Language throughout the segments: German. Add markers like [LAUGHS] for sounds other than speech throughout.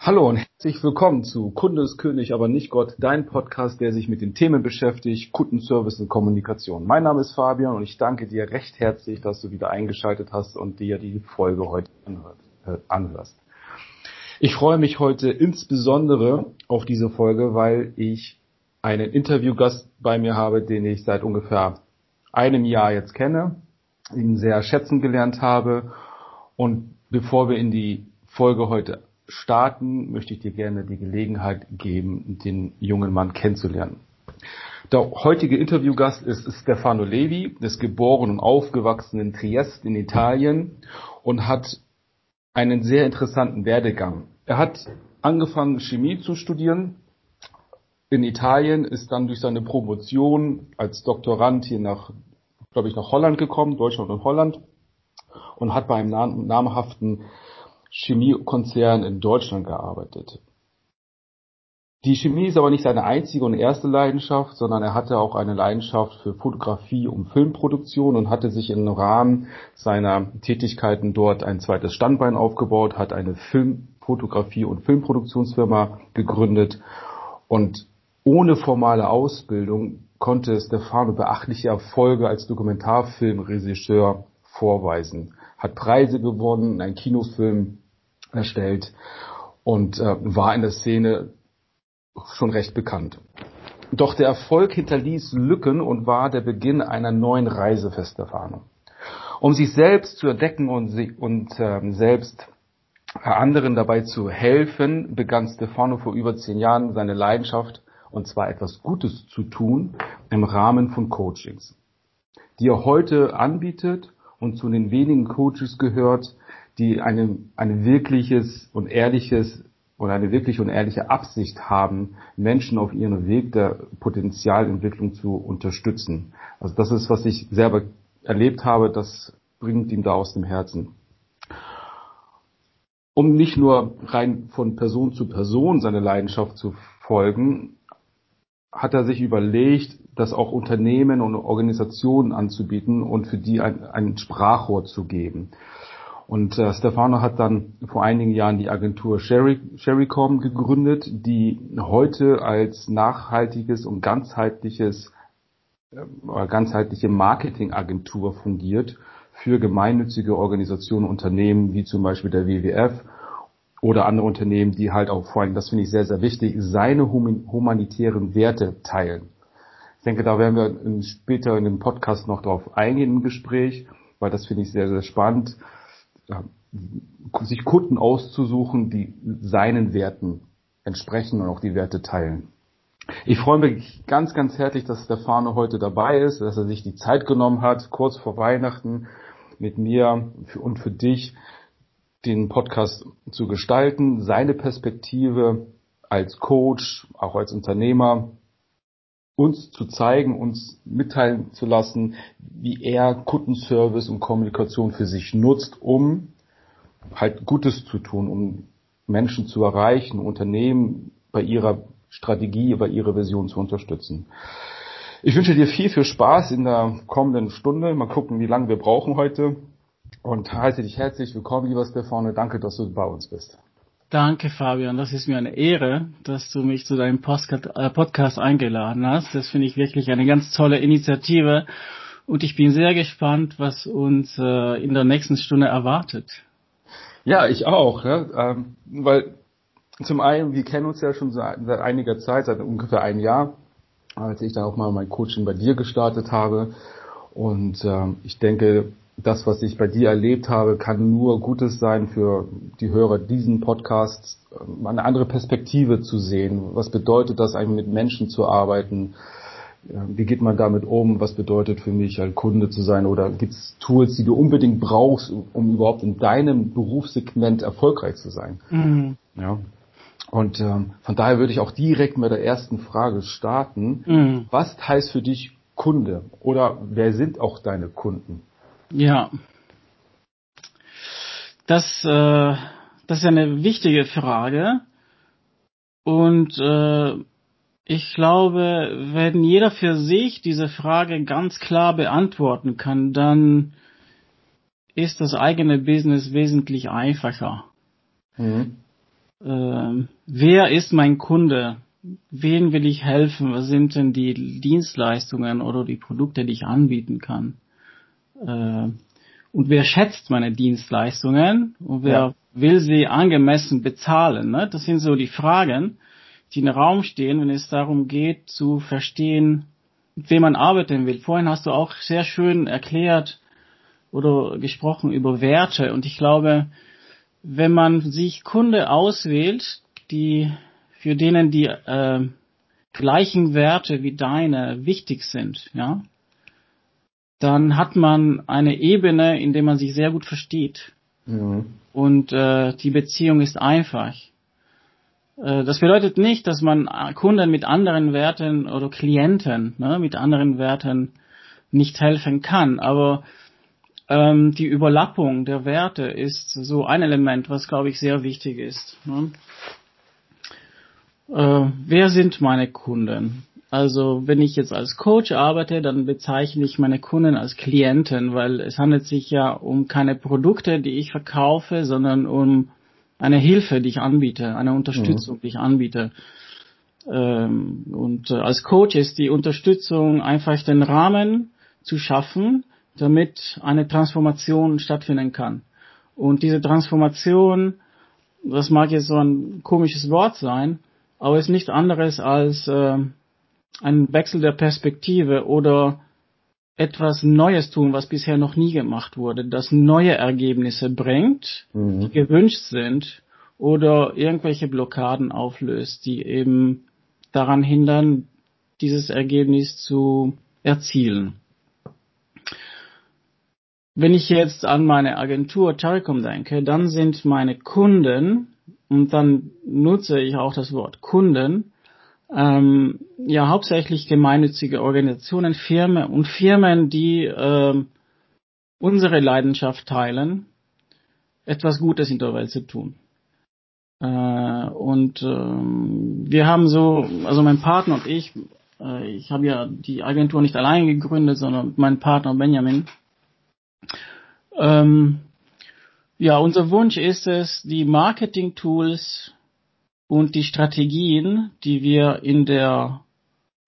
Hallo und herzlich willkommen zu Kunde ist König, aber nicht Gott, dein Podcast, der sich mit den Themen beschäftigt, Kundenservice und Kommunikation. Mein Name ist Fabian und ich danke dir recht herzlich, dass du wieder eingeschaltet hast und dir die Folge heute äh, anhörst. Ich freue mich heute insbesondere auf diese Folge, weil ich einen Interviewgast bei mir habe, den ich seit ungefähr einem Jahr jetzt kenne, ihn sehr schätzen gelernt habe und bevor wir in die Folge heute starten, möchte ich dir gerne die Gelegenheit geben, den jungen Mann kennenzulernen. Der heutige Interviewgast ist Stefano Levi, ist geboren und aufgewachsen in Triest in Italien und hat einen sehr interessanten Werdegang. Er hat angefangen Chemie zu studieren in Italien, ist dann durch seine Promotion als Doktorand hier nach, glaube ich, nach Holland gekommen, Deutschland und Holland und hat bei einem namhaften Chemiekonzern in Deutschland gearbeitet. Die Chemie ist aber nicht seine einzige und erste Leidenschaft, sondern er hatte auch eine Leidenschaft für Fotografie und Filmproduktion und hatte sich im Rahmen seiner Tätigkeiten dort ein zweites Standbein aufgebaut, hat eine Filmfotografie und Filmproduktionsfirma gegründet und ohne formale Ausbildung konnte Stefano beachtliche Erfolge als Dokumentarfilmregisseur vorweisen hat Preise gewonnen, einen Kinofilm erstellt und äh, war in der Szene schon recht bekannt. Doch der Erfolg hinterließ Lücken und war der Beginn einer neuen Reise für Stefano. Um sich selbst zu entdecken und, und äh, selbst anderen dabei zu helfen, begann Stefano vor über zehn Jahren seine Leidenschaft, und zwar etwas Gutes zu tun, im Rahmen von Coachings, die er heute anbietet und zu den wenigen Coaches gehört, die eine, eine wirkliches und ehrliches oder eine wirkliche und ehrliche Absicht haben, Menschen auf ihrem Weg der Potenzialentwicklung zu unterstützen. Also das ist, was ich selber erlebt habe, das bringt ihm da aus dem Herzen. Um nicht nur rein von Person zu Person seine Leidenschaft zu folgen, hat er sich überlegt, das auch Unternehmen und Organisationen anzubieten und für die ein, ein Sprachrohr zu geben. Und äh, Stefano hat dann vor einigen Jahren die Agentur Sherry, Sherrycom gegründet, die heute als nachhaltiges und ganzheitliches äh, ganzheitliche Marketingagentur fungiert für gemeinnützige Organisationen, Unternehmen wie zum Beispiel der WWF oder andere Unternehmen, die halt auch vor allem, das finde ich sehr, sehr wichtig, seine humanitären Werte teilen. Ich denke, da werden wir später in dem Podcast noch drauf eingehen im Gespräch, weil das finde ich sehr, sehr spannend, sich Kunden auszusuchen, die seinen Werten entsprechen und auch die Werte teilen. Ich freue mich ganz, ganz herzlich, dass Stefano heute dabei ist, dass er sich die Zeit genommen hat, kurz vor Weihnachten mit mir und für dich den Podcast zu gestalten, seine Perspektive als Coach, auch als Unternehmer, uns zu zeigen, uns mitteilen zu lassen, wie er Kundenservice und Kommunikation für sich nutzt, um halt Gutes zu tun, um Menschen zu erreichen, Unternehmen bei ihrer Strategie, bei ihrer Vision zu unterstützen. Ich wünsche dir viel, viel Spaß in der kommenden Stunde. Mal gucken, wie lange wir brauchen heute und heiße dich herzlich willkommen, lieber Stefano. Danke, dass du bei uns bist. Danke, Fabian. Das ist mir eine Ehre, dass du mich zu deinem äh, Podcast eingeladen hast. Das finde ich wirklich eine ganz tolle Initiative. Und ich bin sehr gespannt, was uns äh, in der nächsten Stunde erwartet. Ja, ich auch. Ne? Ähm, weil zum einen, wir kennen uns ja schon seit, einiger Zeit, seit ungefähr einem Jahr, als ich dann auch mal mein Coaching bei dir gestartet habe. Und ähm, ich denke, das, was ich bei dir erlebt habe, kann nur Gutes sein für die Hörer diesen Podcasts, ähm, eine andere Perspektive zu sehen. Was bedeutet das eigentlich mit Menschen zu arbeiten? Wie geht man damit um? Was bedeutet für mich, ein Kunde zu sein? Oder gibt es Tools, die du unbedingt brauchst, um überhaupt in deinem Berufssegment erfolgreich zu sein? Mhm. Ja. Und ähm, von daher würde ich auch direkt mit der ersten Frage starten. Mhm. Was heißt für dich Kunde? Oder wer sind auch deine Kunden? Ja. Das, äh, das ist eine wichtige Frage. Und äh, ich glaube, wenn jeder für sich diese Frage ganz klar beantworten kann, dann ist das eigene Business wesentlich einfacher. Mhm. äh, wer ist mein Kunde? Wen will ich helfen? Was sind denn die Dienstleistungen oder die Produkte, die ich anbieten kann? Äh, und wer schätzt meine Dienstleistungen und wer ja. will sie angemessen bezahlen? Ne? Das sind so die Fragen, die im Raum stehen, wenn es darum geht zu verstehen, mit wem man arbeiten will. Vorhin hast du auch sehr schön erklärt oder gesprochen über Werte und ich glaube, wenn man sich Kunde auswählt, die für denen die äh, gleichen Werte wie deine wichtig sind, ja, dann hat man eine Ebene, in der man sich sehr gut versteht. Mhm. Und äh, die Beziehung ist einfach. Äh, das bedeutet nicht, dass man Kunden mit anderen Werten oder Klienten ne, mit anderen Werten nicht helfen kann, aber ähm, die Überlappung der Werte ist so ein Element, was glaube ich sehr wichtig ist. Ne? Äh, wer sind meine Kunden? Also wenn ich jetzt als Coach arbeite, dann bezeichne ich meine Kunden als Klienten, weil es handelt sich ja um keine Produkte, die ich verkaufe, sondern um eine Hilfe, die ich anbiete, eine Unterstützung, mhm. die ich anbiete. Ähm, und äh, als Coach ist die Unterstützung einfach den Rahmen zu schaffen, damit eine Transformation stattfinden kann. Und diese Transformation, das mag jetzt so ein komisches Wort sein, aber ist nichts anderes als äh, ein Wechsel der Perspektive oder etwas Neues tun, was bisher noch nie gemacht wurde, das neue Ergebnisse bringt, mhm. die gewünscht sind oder irgendwelche Blockaden auflöst, die eben daran hindern, dieses Ergebnis zu erzielen. Wenn ich jetzt an meine Agentur Telecom denke, dann sind meine Kunden, und dann nutze ich auch das Wort Kunden, ähm, ja hauptsächlich gemeinnützige Organisationen, Firmen und Firmen, die äh, unsere Leidenschaft teilen, etwas Gutes in der Welt zu tun. Äh, und ähm, wir haben so, also mein Partner und ich, äh, ich habe ja die Agentur nicht allein gegründet, sondern mein Partner Benjamin. Ähm, ja, unser Wunsch ist es, die Marketing-Tools und die Strategien, die wir in der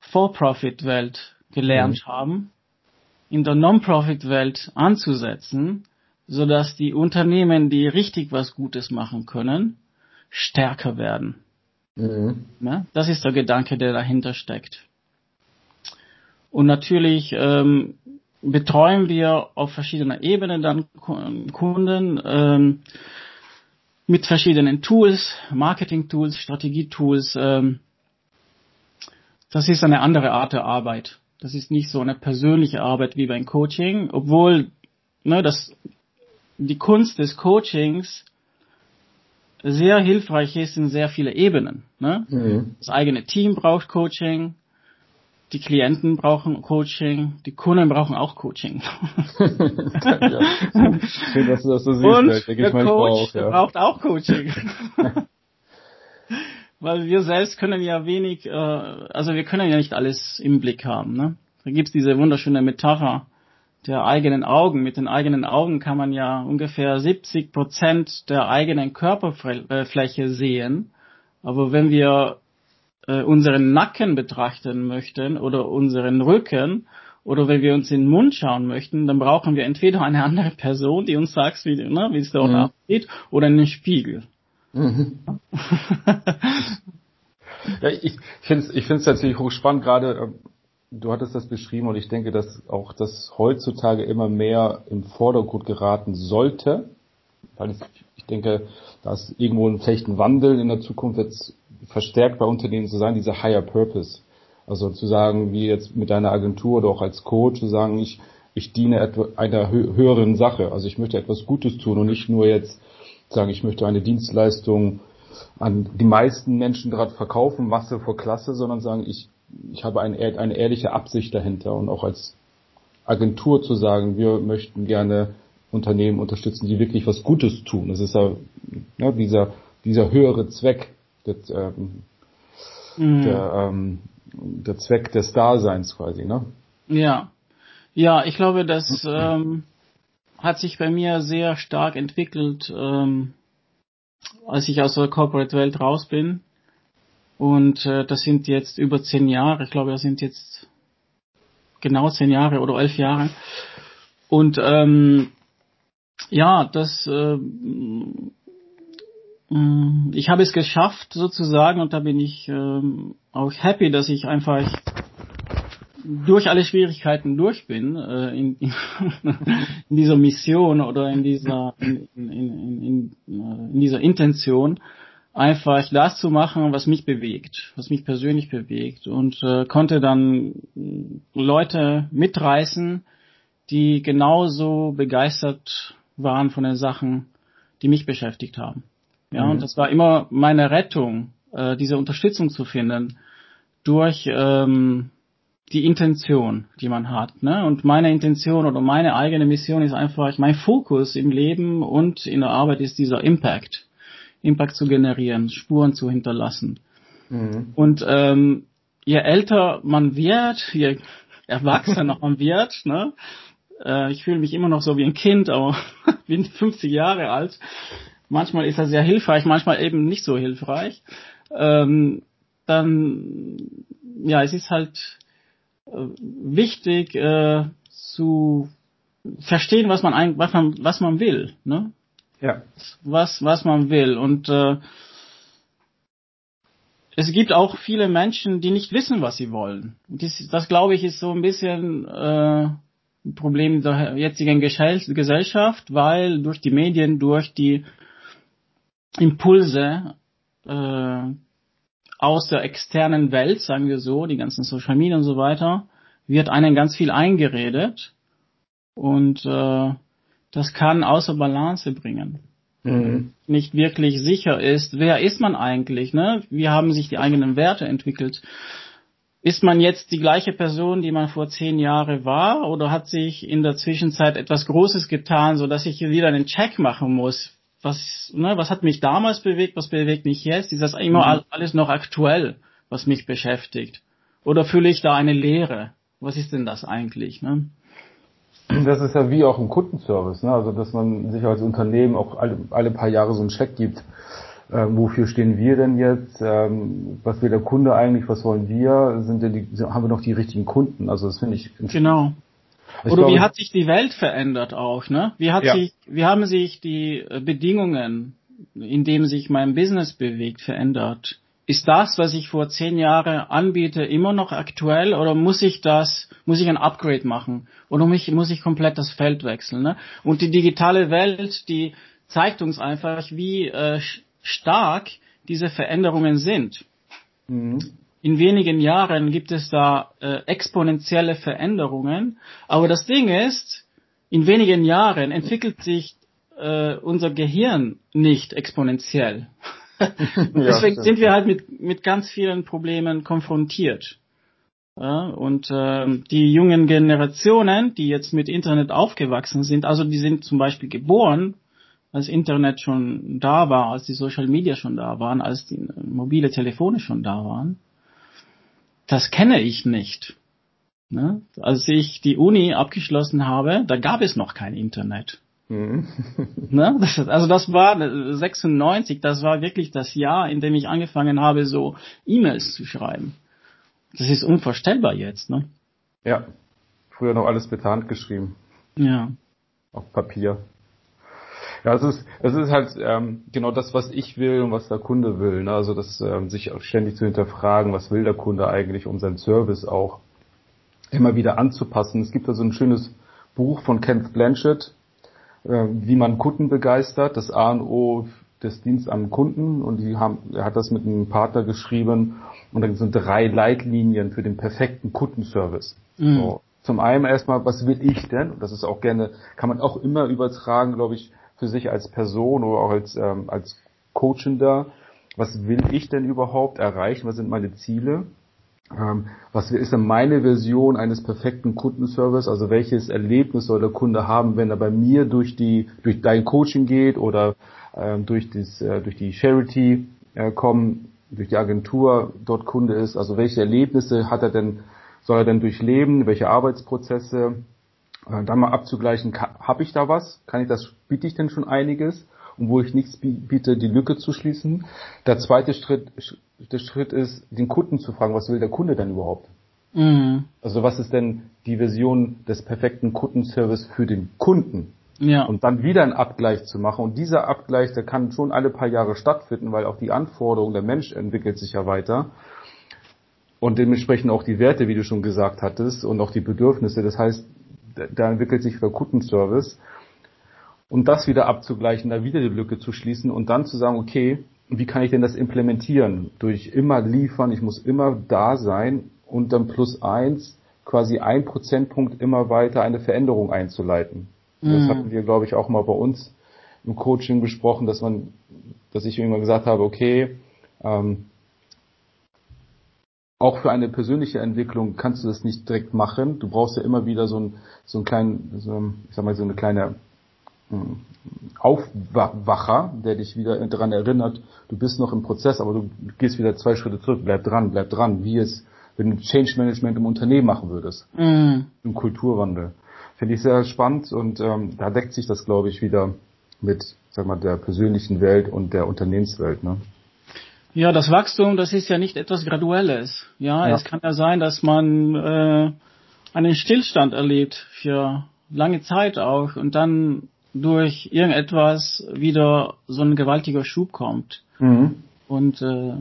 For-Profit-Welt gelernt mhm. haben, in der Non-Profit-Welt anzusetzen, so dass die Unternehmen, die richtig was Gutes machen können, stärker werden. Mhm. Ja, das ist der Gedanke, der dahinter steckt. Und natürlich ähm, betreuen wir auf verschiedener Ebene dann Kunden. Ähm, mit verschiedenen Tools, Marketing-Tools, Strategie-Tools. Ähm, das ist eine andere Art der Arbeit. Das ist nicht so eine persönliche Arbeit wie beim Coaching, obwohl ne, das, die Kunst des Coachings sehr hilfreich ist in sehr viele Ebenen. Ne? Mhm. Das eigene Team braucht Coaching, die Klienten brauchen Coaching, die Kunden brauchen auch Coaching. ja. Schön, dass du das so siehst. Und der Coach auch, ja. braucht auch Coaching. [LAUGHS] Weil wir selbst können ja wenig, äh, also wir können ja nicht alles im Blick haben. Ne? Da gibt's diese wunderschöne Metapher der eigenen Augen. Mit den eigenen Augen kann man ja ungefähr 70 Prozent der eigenen Körperfläche sehen. Aber wenn wir äh, unseren Nacken betrachten möchten oder unseren Rücken oder wenn wir uns in den Mund schauen möchten, dann brauchen wir entweder eine andere Person, die uns sagt, wie, ne, wie es dort mhm. aussieht, oder einen Spiegel. Mhm. [LAUGHS] ja, ich finde es ich find's tatsächlich hochspannend, gerade äh, du hattest das beschrieben und ich denke, dass auch das heutzutage immer mehr im Vordergrund geraten sollte, weil ich, ich denke, da ist irgendwo vielleicht ein Wandel in der Zukunft jetzt verstärkt bei Unternehmen zu sein, dieser Higher Purpose. Also zu sagen, wie jetzt mit deiner Agentur oder auch als Coach, zu sagen, ich, ich diene einer höheren Sache. Also ich möchte etwas Gutes tun und nicht nur jetzt sagen, ich möchte eine Dienstleistung an die meisten Menschen gerade verkaufen, Masse vor Klasse, sondern sagen, ich, ich habe eine, eine ehrliche Absicht dahinter und auch als Agentur zu sagen, wir möchten gerne Unternehmen unterstützen, die wirklich was Gutes tun. Das ist ja, ja dieser, dieser höhere Zweck, das, ähm, mhm. der, ähm, der Zweck des Daseins quasi, ne? Ja. Ja, ich glaube, das ähm, hat sich bei mir sehr stark entwickelt, ähm, als ich aus der Corporate-Welt raus bin. Und äh, das sind jetzt über zehn Jahre. Ich glaube, das sind jetzt genau zehn Jahre oder elf Jahre. Und ähm, ja, das äh, ich habe es geschafft sozusagen und da bin ich ähm, auch happy, dass ich einfach durch alle Schwierigkeiten durch bin äh, in, in, [LAUGHS] in dieser Mission oder in dieser in, in, in, in, dieser Intention einfach das zu machen, was mich bewegt, was mich persönlich bewegt und äh, konnte dann Leute mitreißen, die genauso begeistert waren von den Sachen, die mich beschäftigt haben. Ja, mhm. und das war immer meine Rettung, äh, diese Unterstützung zu finden durch ähm, die Intention, die man hat. Ne? Und meine Intention oder meine eigene Mission ist einfach, mein Fokus im Leben und in der Arbeit ist dieser Impact. Impact zu generieren, Spuren zu hinterlassen. Mhm. Und ähm, je älter man wird, je erwachsener [LAUGHS] man wird, ne? Äh, ich fühle mich immer noch so wie ein Kind, aber [LAUGHS] bin 50 Jahre alt. Manchmal ist das sehr hilfreich, manchmal eben nicht so hilfreich. Ähm, dann, ja, es ist halt äh, wichtig äh, zu verstehen, was man, was man, was man will. Ne? Ja. Was, was man will. Und äh, es gibt auch viele Menschen, die nicht wissen, was sie wollen. Das, das glaube ich, ist so ein bisschen äh, ein Problem der jetzigen Gesellschaft, weil durch die Medien, durch die Impulse äh, aus der externen Welt, sagen wir so, die ganzen Social Media und so weiter, wird einem ganz viel eingeredet und äh, das kann außer Balance bringen. Mhm. Nicht wirklich sicher ist, wer ist man eigentlich, ne? Wie haben sich die eigenen Werte entwickelt? Ist man jetzt die gleiche Person, die man vor zehn Jahren war, oder hat sich in der Zwischenzeit etwas Großes getan, so dass ich hier wieder einen Check machen muss? Was, ne, was hat mich damals bewegt, was bewegt mich jetzt? Ist das immer mhm. alles noch aktuell, was mich beschäftigt? Oder fühle ich da eine Leere? Was ist denn das eigentlich? Ne? Das ist ja wie auch im Kundenservice, ne? also dass man sich als Unternehmen auch alle, alle paar Jahre so einen Check gibt äh, wofür stehen wir denn jetzt, ähm, was will der Kunde eigentlich, was wollen wir, sind denn die, haben wir noch die richtigen Kunden? Also das finde ich. Genau. Ich Oder glaube, wie hat sich die Welt verändert auch, ne? Wie hat ja. sich, wie haben sich die äh, Bedingungen, in denen sich mein Business bewegt, verändert? Ist das, was ich vor zehn Jahren anbiete, immer noch aktuell oder muss ich das, muss ich ein Upgrade machen? Oder muss ich, muss ich komplett das Feld wechseln? Ne? Und die digitale Welt, die zeigt uns einfach, wie äh, stark diese Veränderungen sind. Mhm. In wenigen Jahren gibt es da äh, exponentielle Veränderungen, aber das Ding ist, in wenigen Jahren entwickelt sich äh, unser Gehirn nicht exponentiell. [LAUGHS] Deswegen ja, sind wir halt mit, mit ganz vielen Problemen konfrontiert. Ja, und äh, die jungen Generationen, die jetzt mit Internet aufgewachsen sind, also die sind zum Beispiel geboren als Internet schon da war, als die Social Media schon da waren, als die mobile Telefone schon da waren, das kenne ich nicht. Ne? Als ich die Uni abgeschlossen habe, da gab es noch kein Internet. Mhm. [LAUGHS] ne? das, also das war 96, das war wirklich das Jahr, in dem ich angefangen habe, so E-Mails zu schreiben. Das ist unvorstellbar jetzt, ne? Ja. Früher noch alles mit Hand geschrieben. Ja. Auf Papier. Ja, es ist, es ist halt ähm, genau das, was ich will und was der Kunde will. Ne? Also das ähm, sich ständig zu hinterfragen, was will der Kunde eigentlich, um seinen Service auch immer wieder anzupassen. Es gibt da so ein schönes Buch von Kenneth Blanchett, äh, wie man Kunden begeistert, das A und O des Dienst am Kunden und die haben, er hat das mit einem Partner geschrieben und dann sind drei Leitlinien für den perfekten Kundenservice. Mhm. So. Zum einen erstmal, was will ich denn? Und das ist auch gerne, kann man auch immer übertragen, glaube ich, für sich als Person oder auch als, ähm, als Coachender. Was will ich denn überhaupt erreichen? Was sind meine Ziele? Ähm, was ist denn meine Version eines perfekten Kundenservice? Also welches Erlebnis soll der Kunde haben, wenn er bei mir durch die durch dein Coaching geht oder ähm, durch das äh, durch die Charity äh, kommen, durch die Agentur dort Kunde ist? Also welche Erlebnisse hat er denn soll er denn durchleben? Welche Arbeitsprozesse? Äh, dann mal abzugleichen, habe ich da was? Kann ich das, biete ich denn schon einiges? und wo ich nichts biete, die Lücke zu schließen. Der zweite Schritt, der Schritt ist, den Kunden zu fragen, was will der Kunde denn überhaupt? Mhm. Also was ist denn die Version des perfekten Kundenservice für den Kunden? Ja. Und dann wieder einen Abgleich zu machen. Und dieser Abgleich, der kann schon alle paar Jahre stattfinden, weil auch die Anforderungen, der Mensch entwickelt sich ja weiter. Und dementsprechend auch die Werte, wie du schon gesagt hattest, und auch die Bedürfnisse. Das heißt, da entwickelt sich der Kundenservice. Und das wieder abzugleichen, da wieder die Lücke zu schließen und dann zu sagen, okay, wie kann ich denn das implementieren? Durch immer liefern, ich muss immer da sein und dann plus eins, quasi ein Prozentpunkt immer weiter eine Veränderung einzuleiten. Mhm. Das hatten wir, glaube ich, auch mal bei uns im Coaching besprochen, dass man, dass ich irgendwann gesagt habe, okay, ähm, auch für eine persönliche Entwicklung kannst du das nicht direkt machen. Du brauchst ja immer wieder so einen, so einen kleinen, so, ich sag mal, so eine kleine hm, Aufwacher, der dich wieder daran erinnert, du bist noch im Prozess, aber du gehst wieder zwei Schritte zurück, bleib dran, bleib dran, wie es, wenn du Change Management im Unternehmen machen würdest, mm. im Kulturwandel. Finde ich sehr spannend und ähm, da deckt sich das, glaube ich, wieder mit, sag mal, der persönlichen Welt und der Unternehmenswelt. Ne? Ja, das Wachstum, das ist ja nicht etwas Graduelles. Ja, ja. es kann ja sein, dass man äh, einen Stillstand erlebt für lange Zeit auch und dann durch irgendetwas wieder so ein gewaltiger Schub kommt. Mhm. Und äh,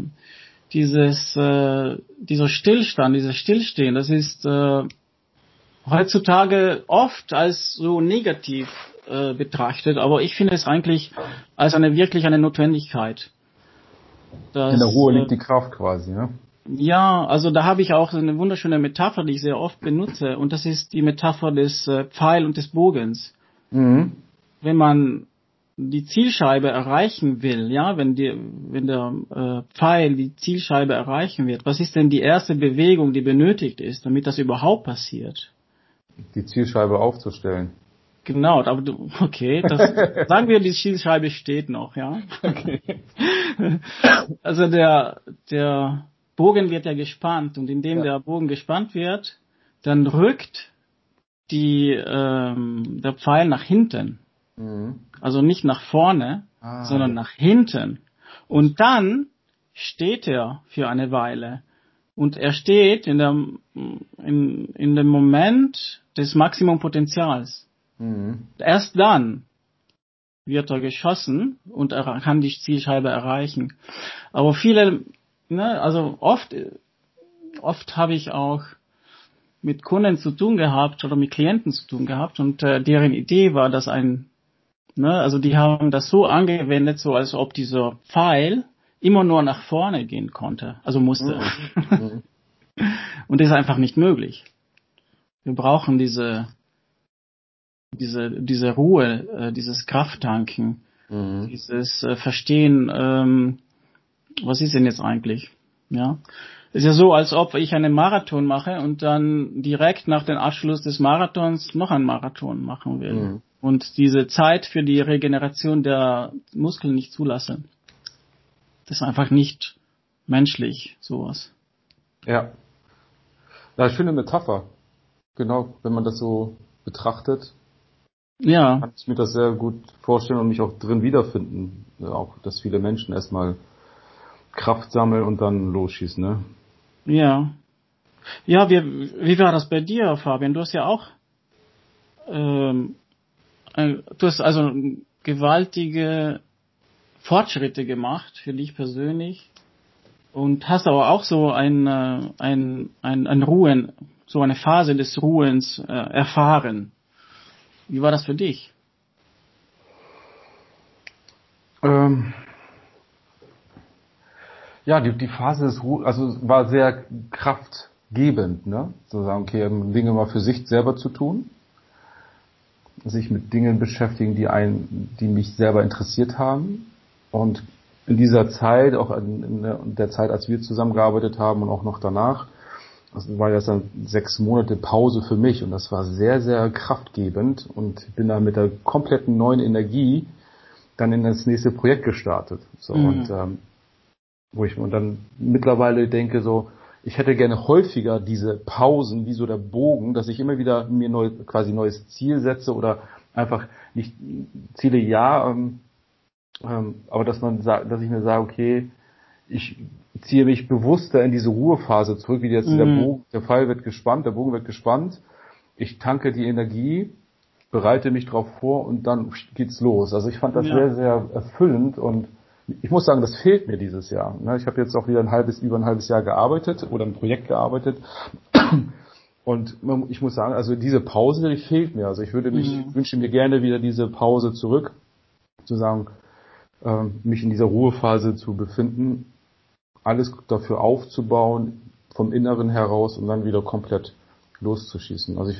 dieses äh, dieser Stillstand, dieses Stillstehen, das ist äh, heutzutage oft als so negativ äh, betrachtet, aber ich finde es eigentlich als eine wirklich eine Notwendigkeit. Dass, In der Ruhe liegt die Kraft quasi, ne? Ja, also da habe ich auch eine wunderschöne Metapher, die ich sehr oft benutze, und das ist die Metapher des äh, Pfeil und des Bogens. Mhm. Wenn man die Zielscheibe erreichen will, ja, wenn die, wenn der äh, Pfeil die Zielscheibe erreichen wird, was ist denn die erste Bewegung, die benötigt ist, damit das überhaupt passiert? Die Zielscheibe aufzustellen. Genau, aber du, okay, das, [LAUGHS] sagen wir, die Zielscheibe steht noch, ja. Okay. Also der, der Bogen wird ja gespannt und indem ja. der Bogen gespannt wird, dann rückt die, ähm, der Pfeil nach hinten. Mhm. Also nicht nach vorne, ah, sondern nach hinten. Und dann steht er für eine Weile. Und er steht in, der, in, in dem Moment des Maximumpotenzials. Mhm. Erst dann wird er geschossen und er kann die Zielscheibe erreichen. Aber viele, ne, also oft, oft habe ich auch mit Kunden zu tun gehabt oder mit Klienten zu tun gehabt und äh, deren Idee war, dass ein, ne, also die haben das so angewendet, so als ob dieser Pfeil immer nur nach vorne gehen konnte, also musste. Mhm. [LAUGHS] und das ist einfach nicht möglich. Wir brauchen diese diese, diese Ruhe, äh, dieses Krafttanken, mhm. dieses äh, Verstehen, ähm, was ist denn jetzt eigentlich? Ja. ist ja so, als ob ich einen Marathon mache und dann direkt nach dem Abschluss des Marathons noch einen Marathon machen will. Mhm. Und diese Zeit für die Regeneration der Muskeln nicht zulasse. Das ist einfach nicht menschlich, sowas. Ja. Ja, schöne Metapher. Genau, wenn man das so betrachtet, ja. kann ich mir das sehr gut vorstellen und mich auch drin wiederfinden. Auch, dass viele Menschen erstmal Kraft sammeln und dann losschießen, ne? Ja. Ja, wie, wie war das bei dir, Fabian? Du hast ja auch, ähm, du hast also gewaltige Fortschritte gemacht für dich persönlich und hast aber auch so ein, äh, ein, ein, ein Ruhen, so eine Phase des Ruhens äh, erfahren. Wie war das für dich? Ähm, ja, die, die Phase des Ruhe, also war sehr kraftgebend, ne? So sagen, okay, Dinge mal für sich selber zu tun, sich mit Dingen beschäftigen, die einen, die mich selber interessiert haben und in dieser Zeit, auch in der Zeit, als wir zusammengearbeitet haben und auch noch danach, das war jetzt dann sechs Monate Pause für mich und das war sehr, sehr kraftgebend und bin da mit der kompletten neuen Energie dann in das nächste Projekt gestartet. So mhm. und ähm, wo ich und dann mittlerweile denke so, ich hätte gerne häufiger diese Pausen, wie so der Bogen, dass ich immer wieder mir neu, quasi neues Ziel setze oder einfach nicht Ziele ja, ähm, Ähm, aber dass man sagt, dass ich mir sage, okay, ich ziehe mich bewusster in diese Ruhephase zurück, wie jetzt mhm. der Bogen, der Pfeil wird gespannt, der Bogen wird gespannt. Ich tanke die Energie, bereite mich darauf vor und dann geht's los. Also ich fand das ja. sehr, sehr erfüllend und ich muss sagen, das fehlt mir dieses Jahr. Ne, ich habe jetzt auch wieder ein halbes, über ein halbes Jahr gearbeitet oder ein Projekt gearbeitet. Und ich muss sagen, also diese Pause, die fehlt mir. Also ich würde mich, mhm. wünsche mir gerne wieder diese Pause zurück, zu sagen, äh, mich in dieser Ruhephase zu befinden, alles dafür aufzubauen, vom Inneren heraus und dann wieder komplett loszuschießen. Also ich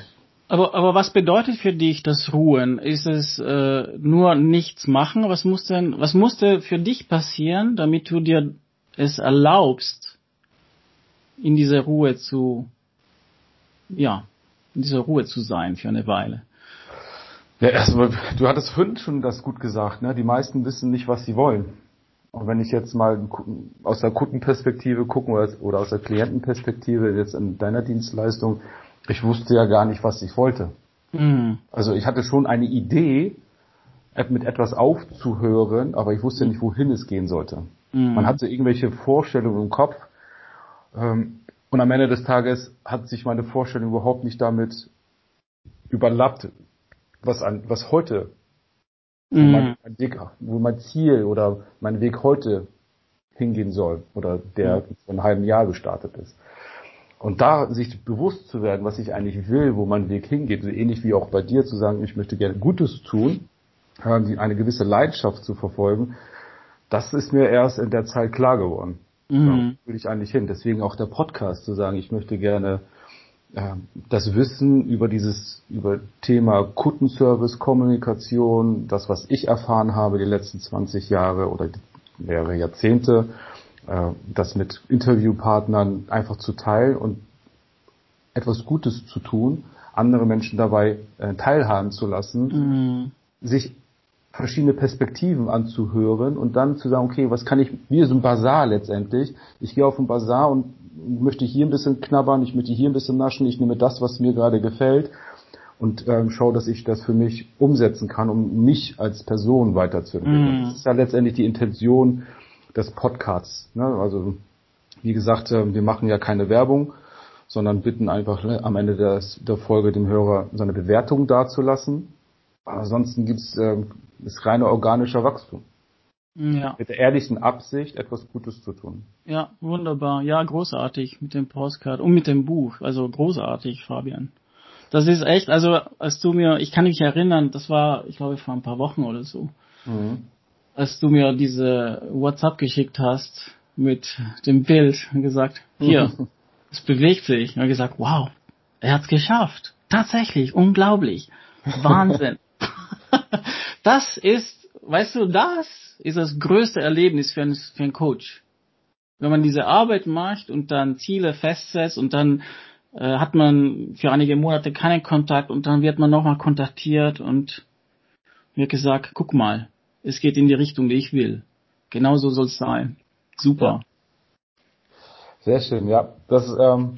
aber, aber was bedeutet für dich das Ruhen? Ist es äh, nur nichts machen? Was muss denn, was musste für dich passieren, damit du dir es erlaubst, in dieser Ruhe zu, ja, in dieser Ruhe zu sein für eine Weile? Ja, erstmal, du hattest vorhin schon das gut gesagt, ne? Die meisten wissen nicht, was sie wollen. Und wenn ich jetzt mal aus der Kundenperspektive gucken oder aus der Klientenperspektive jetzt in deiner Dienstleistung, ich wusste ja gar nicht, was ich wollte. Mhm. Also ich hatte schon eine Idee, mit etwas aufzuhören, aber ich wusste nicht, wohin es gehen sollte. Mhm. Man hatte irgendwelche Vorstellungen im Kopf ähm, und am Ende des Tages hat sich meine Vorstellung überhaupt nicht damit überlappt, was, an, was heute, mhm. wo, mein, mein Weg, wo mein Ziel oder mein Weg heute hingehen soll oder der mhm. vor einem halben Jahr gestartet ist. Und da sich bewusst zu werden, was ich eigentlich will, wo mein Weg hingeht, so ähnlich wie auch bei dir zu sagen, ich möchte gerne Gutes tun, eine gewisse Leidenschaft zu verfolgen, das ist mir erst in der Zeit klar geworden. Mhm. Da will ich eigentlich hin. Deswegen auch der Podcast zu sagen, ich möchte gerne äh, das Wissen über dieses, über Thema Kundenservice, Kommunikation, das, was ich erfahren habe die letzten 20 Jahre oder mehrere Jahrzehnte, äh, das mit Interviewpartnern einfach zu teilen und etwas Gutes zu tun, andere Menschen dabei äh, teilhaben zu lassen, mhm. sich verschiedene Perspektiven anzuhören und dann zu sagen, okay, was kann ich, wie so ein Bazar letztendlich. Ich gehe auf ein Bazar und möchte hier ein bisschen knabbern, ich möchte hier ein bisschen naschen, ich nehme das, was mir gerade gefällt und ähm, schaue, dass ich das für mich umsetzen kann, um mich als Person weiterzuentwickeln. Mm. Das ist ja letztendlich die Intention des Podcasts. Ne? Also wie gesagt, äh, wir machen ja keine Werbung, sondern bitten einfach ne, am Ende des, der Folge dem Hörer seine Bewertung dazulassen. Ansonsten gibt's äh, ist reine organischer Wachstum. Ja. Mit der ehrlichen Absicht, etwas Gutes zu tun. Ja, wunderbar. Ja, großartig mit dem Postcard und mit dem Buch. Also großartig, Fabian. Das ist echt, also als du mir, ich kann mich erinnern, das war, ich glaube, vor ein paar Wochen oder so. Mhm als du mir diese WhatsApp geschickt hast mit dem Bild und gesagt, hier, [LAUGHS] es bewegt sich. Und gesagt, wow, er hat's geschafft. Tatsächlich, unglaublich. Wahnsinn. [LAUGHS] das ist, weißt du, das ist das größte Erlebnis für einen, für einen Coach. Wenn man diese Arbeit macht und dann Ziele festsetzt und dann äh, hat man für einige Monate keinen Kontakt und dann wird man nochmal kontaktiert und mir gesagt, guck mal, es geht in die Richtung, die ich will. Genauso soll es sein. Super. Sehr schön, ja. Das ähm,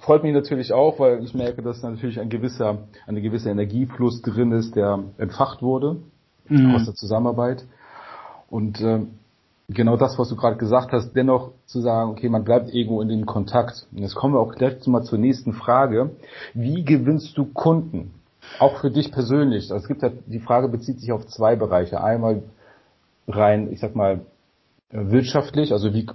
freut mich natürlich auch, weil ich merke, dass natürlich ein gewisser, eine gewisse Energiefluss drin ist, der entfacht wurde mhm. aus der Zusammenarbeit. Und ähm, genau das, was du gerade gesagt hast, dennoch zu sagen, okay, man bleibt irgendwo in dem Kontakt. Und jetzt kommen wir auch gleich mal zur nächsten Frage. Wie gewinnst du Kunden? Auch für dich persönlich. Also es gibt ja, die Frage bezieht sich auf zwei Bereiche. Einmal rein, ich sag mal, wirtschaftlich, also wie,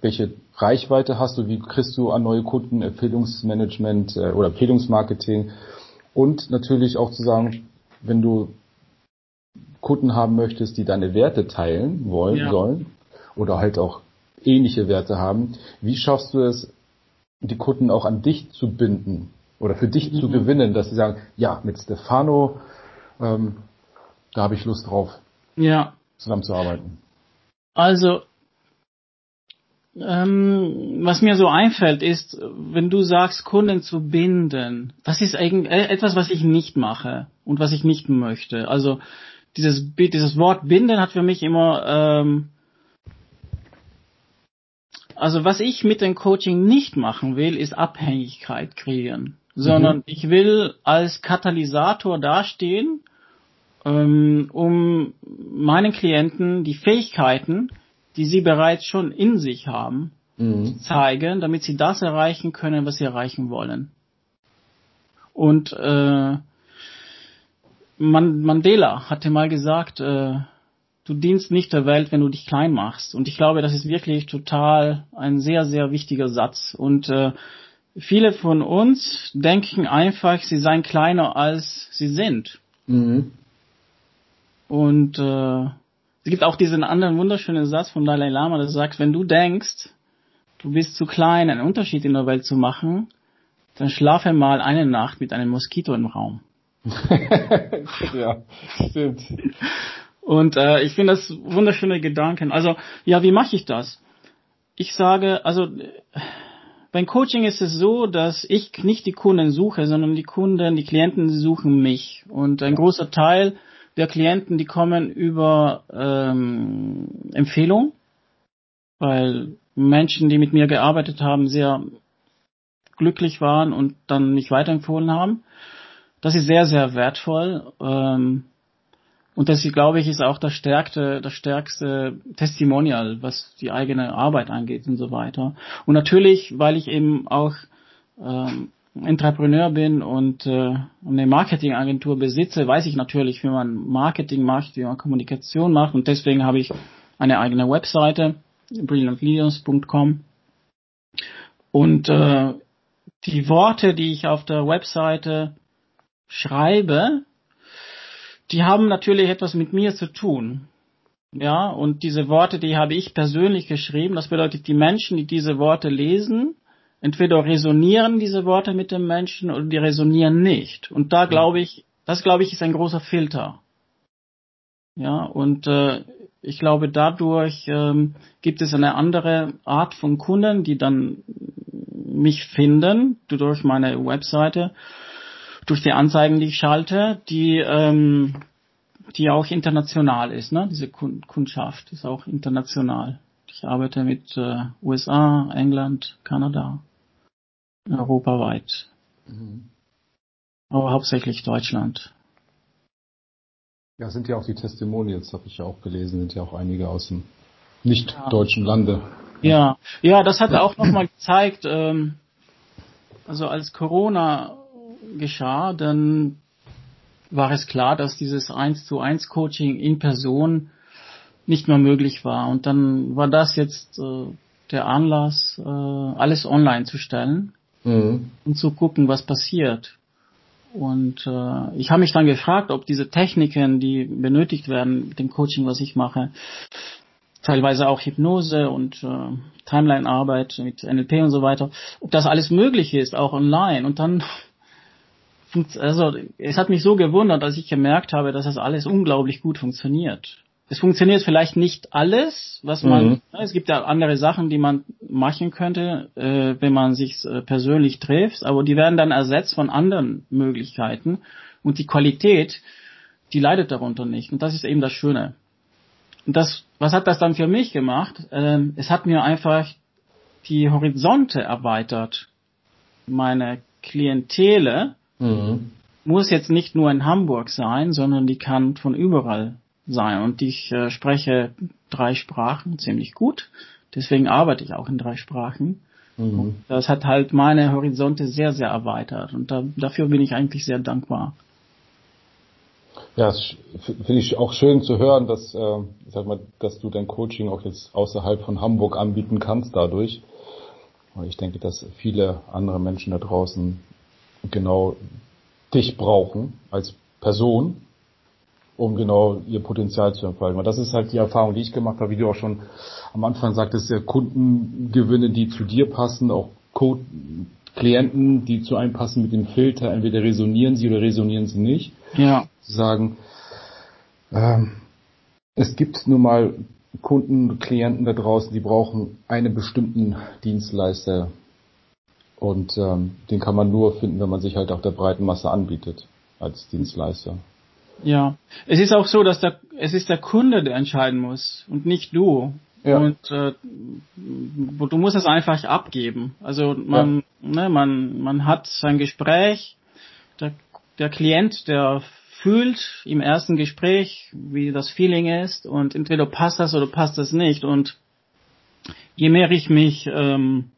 welche Reichweite hast du, wie kriegst du an neue Kunden, Empfehlungsmanagement äh, oder Empfehlungsmarketing und natürlich auch zu sagen, wenn du Kunden haben möchtest, die deine Werte teilen wollen, ja. sollen oder halt auch ähnliche Werte haben, wie schaffst du es, die Kunden auch an dich zu binden? Oder für dich mhm. zu gewinnen, dass sie sagen, ja, mit Stefano, ähm, da habe ich Lust drauf, ja. zusammenzuarbeiten. Also, ähm, was mir so einfällt, ist, wenn du sagst, Kunden zu binden, das ist eigentlich äh, etwas, was ich nicht mache und was ich nicht möchte. Also dieses, dieses Wort binden hat für mich immer ähm, also was ich mit dem Coaching nicht machen will, ist Abhängigkeit kreieren sondern mhm. ich will als Katalysator dastehen ähm, um meinen Klienten die Fähigkeiten, die sie bereits schon in sich haben, mhm. zeigen, damit sie das erreichen können, was sie erreichen wollen. Und äh, Mandela hatte mal gesagt, äh, du dienst nicht der Welt, wenn du dich klein machst. Und ich glaube, das ist wirklich total ein sehr, sehr wichtiger Satz. Und äh, viele von uns denken einfach, sie seien kleiner als sie sind. Mhm. Und äh, es gibt auch diesen anderen wunderschönen Satz von Dalai Lama, der sagt, wenn du denkst, du bist zu klein, einen Unterschied in der Welt zu machen, dann schlafe mal eine Nacht mit einem Moskito im Raum. [LAUGHS] ja, stimmt. Und äh, ich finde das wunderschöne Gedanken. Also, ja, wie mache ich das? Ich sage, also beim Coaching ist es so, dass ich nicht die Kunden suche, sondern die Kunden, die Klienten suchen mich. Und ein großer Teil der Klienten, die kommen über ähm, Empfehlung, weil Menschen, die mit mir gearbeitet haben, sehr glücklich waren und dann mich weiterempfohlen haben. Das ist sehr, sehr wertvoll. Ähm, und das, glaube ich, ist auch das stärkste, das stärkste Testimonial, was die eigene Arbeit angeht und so weiter. Und natürlich, weil ich eben auch ähm, Entrepreneur bin und äh, eine Marketingagentur besitze, weiß ich natürlich, wie man Marketing macht, wie man Kommunikation macht und deswegen habe ich eine eigene Webseite, brilliantleaders.com und äh, die Worte, die ich auf der Webseite schreibe, die haben natürlich etwas mit mir zu tun. Ja, und diese Worte, die habe ich persönlich geschrieben. Das bedeutet, die Menschen, die diese Worte lesen, entweder resonieren diese Worte mit dem Menschen oder die resonieren nicht. Und da glaube ich, das glaube ich ist ein großer Filter. Ja, und äh, ich glaube, dadurch ähm, gibt es eine andere Art von Kunden, die dann mich finden durch meine Webseite durch die Anzeigen, die ich schalte, die, ähm, die auch international ist. Ne? Diese Kundschaft ist auch international. Ich arbeite mit äh, USA, England, Kanada, europaweit. Mhm. Aber hauptsächlich Deutschland. Ja, sind ja auch die Testimonials, habe ich ja auch gelesen, sind ja auch einige aus dem nicht deutschen Lande. Ja, ja, das hat auch nochmal gezeigt, ähm, also als Corona geschah, dann war es klar, dass dieses 1 zu 1 Coaching in Person nicht mehr möglich war. Und dann war das jetzt äh, der Anlass, äh, alles online zu stellen mhm. und zu gucken, was passiert. Und äh, ich habe mich dann gefragt, ob diese Techniken, die benötigt werden mit dem Coaching, was ich mache, teilweise auch Hypnose und äh, Timeline-Arbeit mit NLP und so weiter, ob das alles möglich ist, auch online. Und dann also es hat mich so gewundert, als ich gemerkt habe, dass das alles unglaublich gut funktioniert. Es funktioniert vielleicht nicht alles, was man, mhm. es gibt ja andere Sachen, die man machen könnte, äh, wenn man sich äh, persönlich trifft, aber die werden dann ersetzt von anderen Möglichkeiten und die Qualität, die leidet darunter nicht. Und das ist eben das Schöne. Und das, was hat das dann für mich gemacht? Ähm, es hat mir einfach die Horizonte erweitert. Meine Klientele, Mhm. Muss jetzt nicht nur in Hamburg sein, sondern die kann von überall sein. Und ich äh, spreche drei Sprachen ziemlich gut. Deswegen arbeite ich auch in drei Sprachen. Mhm. Das hat halt meine Horizonte sehr, sehr erweitert. Und da, dafür bin ich eigentlich sehr dankbar. Ja, finde ich auch schön zu hören, dass, äh, sag mal, dass du dein Coaching auch jetzt außerhalb von Hamburg anbieten kannst dadurch. Ich denke, dass viele andere Menschen da draußen genau dich brauchen als Person, um genau ihr Potenzial zu entfalten. Weil das ist halt die Erfahrung, die ich gemacht habe, wie du auch schon am Anfang sagtest, ja, Kundengewinne, die zu dir passen, auch Code Klienten, die zu einem passen mit dem Filter, entweder resonieren sie oder resonieren sie nicht. Ja. Sagen, ähm, es gibt nun mal Kunden, Klienten da draußen, die brauchen einen bestimmten Dienstleister, und ähm, den kann man nur finden, wenn man sich halt auch der breiten Masse anbietet als Dienstleister. Ja, es ist auch so, dass der, es ist der Kunde, der entscheiden muss und nicht du. Ja. Und äh, du musst es einfach abgeben. Also man, ja. ne, man, man hat sein Gespräch, der, der Klient, der fühlt im ersten Gespräch, wie das Feeling ist und entweder passt das oder passt das nicht. Und je mehr ich mich, ähm,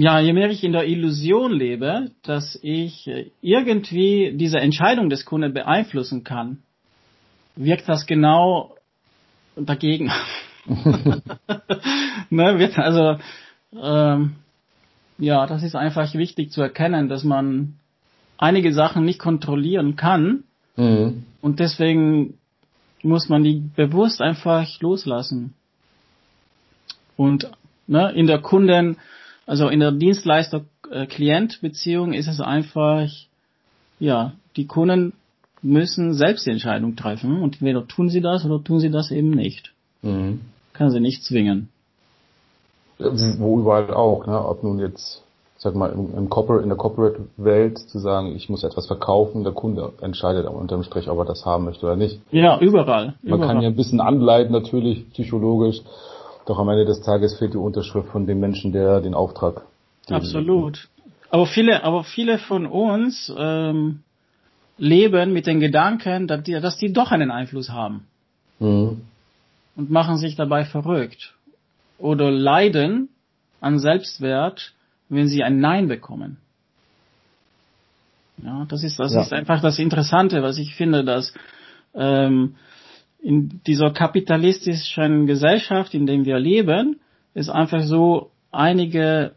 ja, je mehr ich in der Illusion lebe, dass ich irgendwie diese Entscheidung des Kunden beeinflussen kann, wirkt das genau dagegen. [LAUGHS] [LAUGHS] ne, wird also ähm, ja, das ist einfach wichtig zu erkennen, dass man einige Sachen nicht kontrollieren kann mhm. und deswegen muss man die bewusst einfach loslassen. Und ne, in der Kunden, also in der Dienstleister-Klient-Beziehung ist es einfach, ja, die Kunden müssen selbst die Entscheidung treffen und entweder tun sie das oder tun sie das eben nicht. Mhm. Kann sie nicht zwingen. Wo überall auch, ne? ob nun jetzt sag mal, im, im Corporate, in der Corporate-Welt zu sagen, ich muss etwas verkaufen, der Kunde entscheidet unterm Strich, ob er das haben möchte oder nicht. Ja, überall. Man überall. kann ja ein bisschen anleiten, natürlich, psychologisch, doch am Ende des Tages fehlt die Unterschrift von dem Menschen, der den Auftrag. Absolut. Aber viele, aber viele von uns ähm, leben mit den Gedanken, dass die, dass die doch einen Einfluss haben. Mhm. Und machen sich dabei verrückt. Oder leiden an Selbstwert, wenn sie ein Nein bekommen. Ja, das ist das ja. ist einfach das Interessante, was ich finde, dass ähm, in dieser kapitalistischen Gesellschaft, in der wir leben, es einfach so einige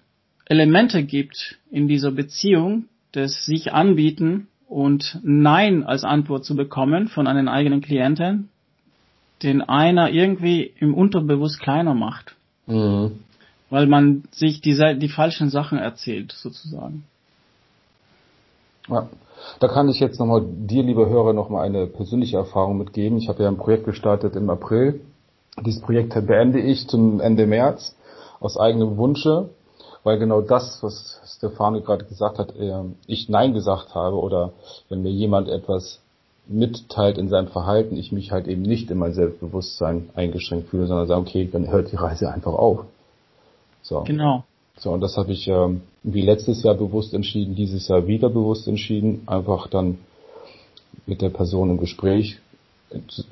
Elemente gibt in dieser Beziehung, das sich anbieten und Nein als Antwort zu bekommen von einem eigenen Klienten, den einer irgendwie im Unterbewusst kleiner macht. Mhm weil man sich die, die falschen Sachen erzählt, sozusagen. Ja, da kann ich jetzt nochmal dir, lieber Hörer, nochmal eine persönliche Erfahrung mitgeben. Ich habe ja ein Projekt gestartet im April. Dieses Projekt beende ich zum Ende März aus eigenem Wunsche, weil genau das, was Stefano gerade gesagt hat, ich Nein gesagt habe oder wenn mir jemand etwas mitteilt in seinem Verhalten, ich mich halt eben nicht in mein Selbstbewusstsein eingeschränkt fühle, sondern sage, okay, dann hört die Reise einfach auf. So. Genau. So, und das habe ich ähm, wie letztes Jahr bewusst entschieden, dieses Jahr wieder bewusst entschieden, einfach dann mit der Person im Gespräch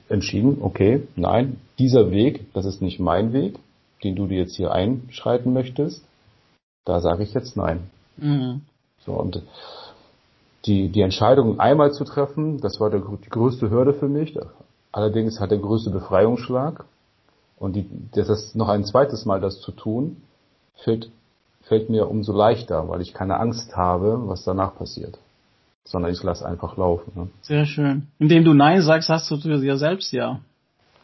entschieden, okay, nein, dieser Weg, das ist nicht mein Weg, den du dir jetzt hier einschreiten möchtest, da sage ich jetzt nein. Mhm. So, und die, die Entscheidung einmal zu treffen, das war der, die größte Hürde für mich. Allerdings hat der größte Befreiungsschlag. Und die, das noch ein zweites Mal das zu tun, fällt, fällt mir umso leichter, weil ich keine Angst habe, was danach passiert. Sondern ich lasse einfach laufen. Ne? Sehr schön. Indem du Nein sagst, hast du dir selbst ja.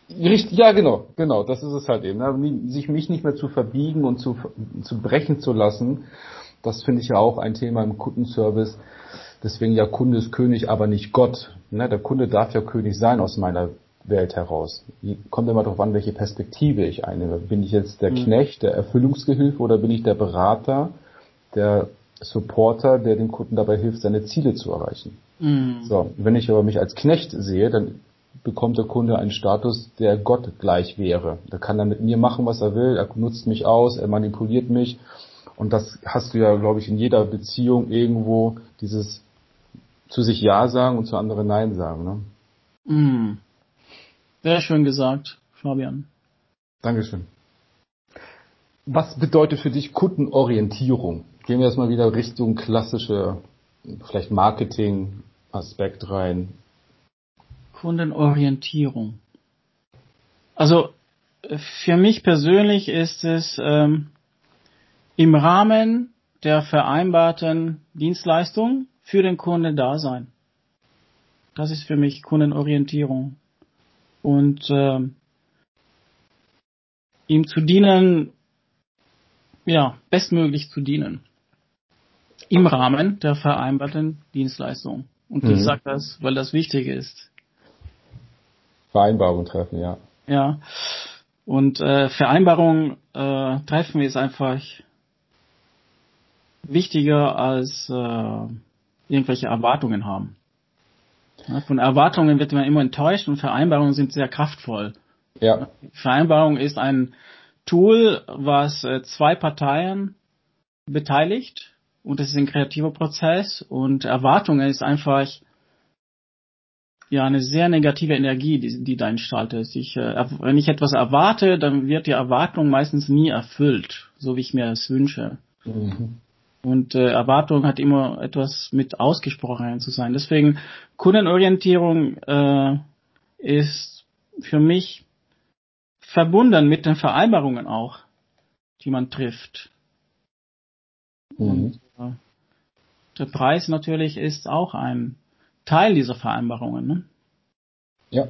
Richtig, ja, genau, genau, das ist es halt eben. Ne? Sich mich nicht mehr zu verbiegen und zu, zu brechen zu lassen, das finde ich ja auch ein Thema im Kundenservice. Deswegen ja Kunde ist König, aber nicht Gott. Ne? Der Kunde darf ja König sein aus meiner Welt heraus. Kommt immer darauf an, welche Perspektive ich einnehme. Bin ich jetzt der mhm. Knecht, der Erfüllungsgehilfe oder bin ich der Berater, der Supporter, der dem Kunden dabei hilft, seine Ziele zu erreichen? Mhm. So, wenn ich aber mich als Knecht sehe, dann bekommt der Kunde einen Status, der Gott gleich wäre. Da kann er mit mir machen, was er will, er nutzt mich aus, er manipuliert mich. Und das hast du ja, glaube ich, in jeder Beziehung irgendwo dieses zu sich Ja sagen und zu anderen Nein sagen. Ne? Mhm. Sehr schön gesagt, Fabian. Dankeschön. Was bedeutet für dich Kundenorientierung? Gehen wir erstmal wieder Richtung klassische, vielleicht Marketing-Aspekt rein. Kundenorientierung. Also für mich persönlich ist es ähm, im Rahmen der vereinbarten Dienstleistung für den Kunden da sein. Das ist für mich Kundenorientierung und äh, ihm zu dienen, ja, bestmöglich zu dienen. Im Rahmen der vereinbarten Dienstleistung. Und mhm. ich sage das, weil das wichtig ist. Vereinbarung treffen, ja. Ja. Und äh, Vereinbarung äh, treffen ist einfach wichtiger als äh, irgendwelche Erwartungen haben. Von Erwartungen wird man immer enttäuscht und Vereinbarungen sind sehr kraftvoll. Ja. Vereinbarung ist ein Tool, was äh, zwei Parteien beteiligt und es ist ein kreativer Prozess und Erwartungen ist einfach ja eine sehr negative Energie, die, die da entschaltet. Ich, äh, wenn ich etwas erwarte, dann wird die Erwartung meistens nie erfüllt, so wie ich mir das wünsche. Mhm. Und äh, Erwartung hat immer etwas mit Ausgesprochenen zu sein. Deswegen Kundenorientierung äh, ist für mich verbunden mit den Vereinbarungen auch, die man trifft. Mhm. Und, äh, der Preis natürlich ist auch ein Teil dieser Vereinbarungen. Ne? Ja.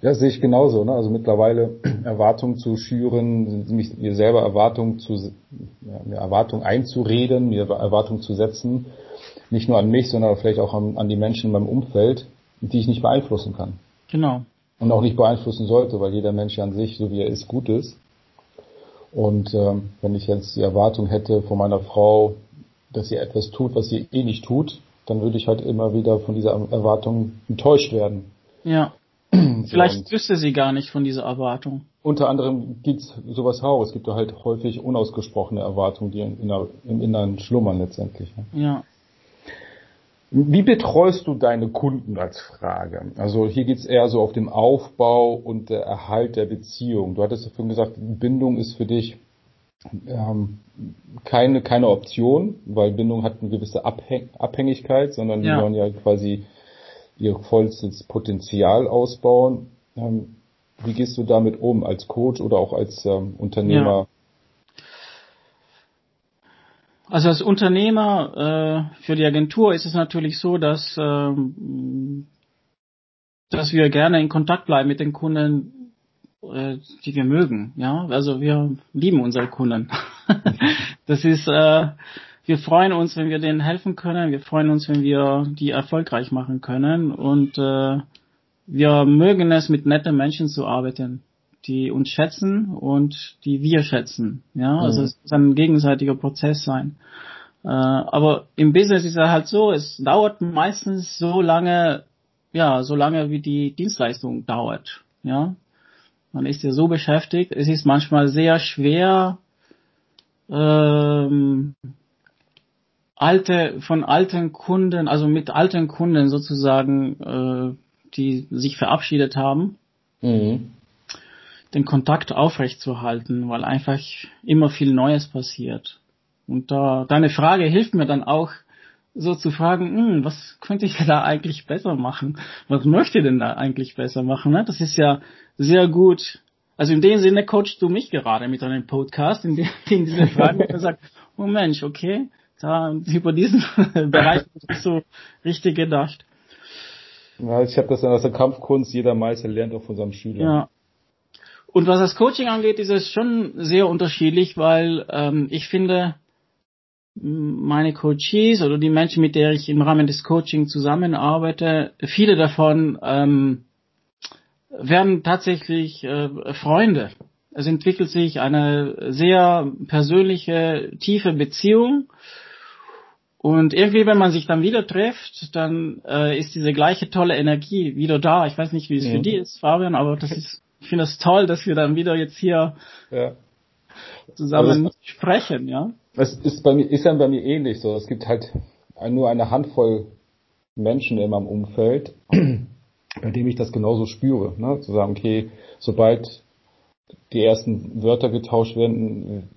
Ja, sehe ich genauso. Ne? Also mittlerweile [CLEARS THROAT] Erwartungen zu schüren, mir selber Erwartungen zu, ja, mir Erwartungen einzureden, mir Erwartungen zu setzen, nicht nur an mich, sondern vielleicht auch an, an die Menschen in meinem Umfeld, die ich nicht beeinflussen kann. Genau. Und auch nicht beeinflussen sollte, weil jeder Mensch an sich, so wie er ist, gut ist. Und ähm, wenn ich jetzt die Erwartung hätte von meiner Frau, dass sie etwas tut, was sie eh nicht tut, dann würde ich halt immer wieder von dieser Erwartung enttäuscht werden. Ja. Vielleicht wüsste sie gar nicht von dieser Erwartung. Unter anderem gibt's sowas auch. Es gibt ja halt häufig unausgesprochene Erwartungen, die in, in, im Inneren schlummern letztendlich. Ja. Wie betreust du deine Kunden als Frage? Also hier geht's eher so auf den Aufbau und der Erhalt der Beziehung. Du hattest ja vorhin gesagt, Bindung ist für dich ähm, keine, keine Option, weil Bindung hat eine gewisse Abhäng Abhängigkeit, sondern ja. die wollen ja quasi ihr vollstes Potenzial ausbauen. Ähm, wie gehst du damit um als Coach oder auch als ähm, Unternehmer? Ja. Also als Unternehmer äh, für die Agentur ist es natürlich so, dass ähm, dass wir gerne in Kontakt bleiben mit den Kunden, äh, die wir mögen. Ja, also wir lieben unsere Kunden. [LAUGHS] das ist, äh, wir freuen uns, wenn wir denen helfen können. Wir freuen uns, wenn wir die erfolgreich machen können. Und äh, wir mögen es, mit netten Menschen zu arbeiten, die uns schätzen und die wir schätzen. Ja, also mhm. es muss ein gegenseitiger Prozess sein. Äh, aber im Business ist es halt so, es dauert meistens so lange, ja, so lange wie die Dienstleistung dauert. Ja, man ist ja so beschäftigt. Es ist manchmal sehr schwer, ähm, alte, von alten Kunden, also mit alten Kunden sozusagen, äh, die sich verabschiedet haben, mhm. den Kontakt aufrechtzuerhalten, weil einfach immer viel Neues passiert. Und da, deine Frage hilft mir dann auch, so zu fragen, hm, was könnte ich da eigentlich besser machen? Was möchte ich denn da eigentlich besser machen? Ne? Das ist ja sehr gut. Also in dem Sinne coachst du mich gerade mit deinem Podcast, in, dem, [LAUGHS] in diese Fragen gesagt, [LAUGHS] oh Mensch, okay, da über diesen [LAUGHS] Bereich ist so richtig gedacht. Ja, ich habe das aus der Kampfkunst, jeder Meister lernt auch von seinem Schüler. Ja. Und was das Coaching angeht, ist es schon sehr unterschiedlich, weil ähm, ich finde, meine Coaches oder die Menschen, mit der ich im Rahmen des Coaching zusammenarbeite, viele davon ähm, werden tatsächlich äh, Freunde. Es entwickelt sich eine sehr persönliche, tiefe Beziehung. Und irgendwie, wenn man sich dann wieder trifft, dann äh, ist diese gleiche tolle Energie wieder da. Ich weiß nicht, wie es ja. für die ist, Fabian, aber das ist, ich finde es das toll, dass wir dann wieder jetzt hier ja. zusammen also sprechen, ja. Es ist bei mir, ist dann bei mir ähnlich so. Es gibt halt nur eine Handvoll Menschen in meinem Umfeld, [CLEARS THROAT] bei dem ich das genauso spüre. Ne? Zu sagen, okay, sobald die ersten Wörter getauscht werden,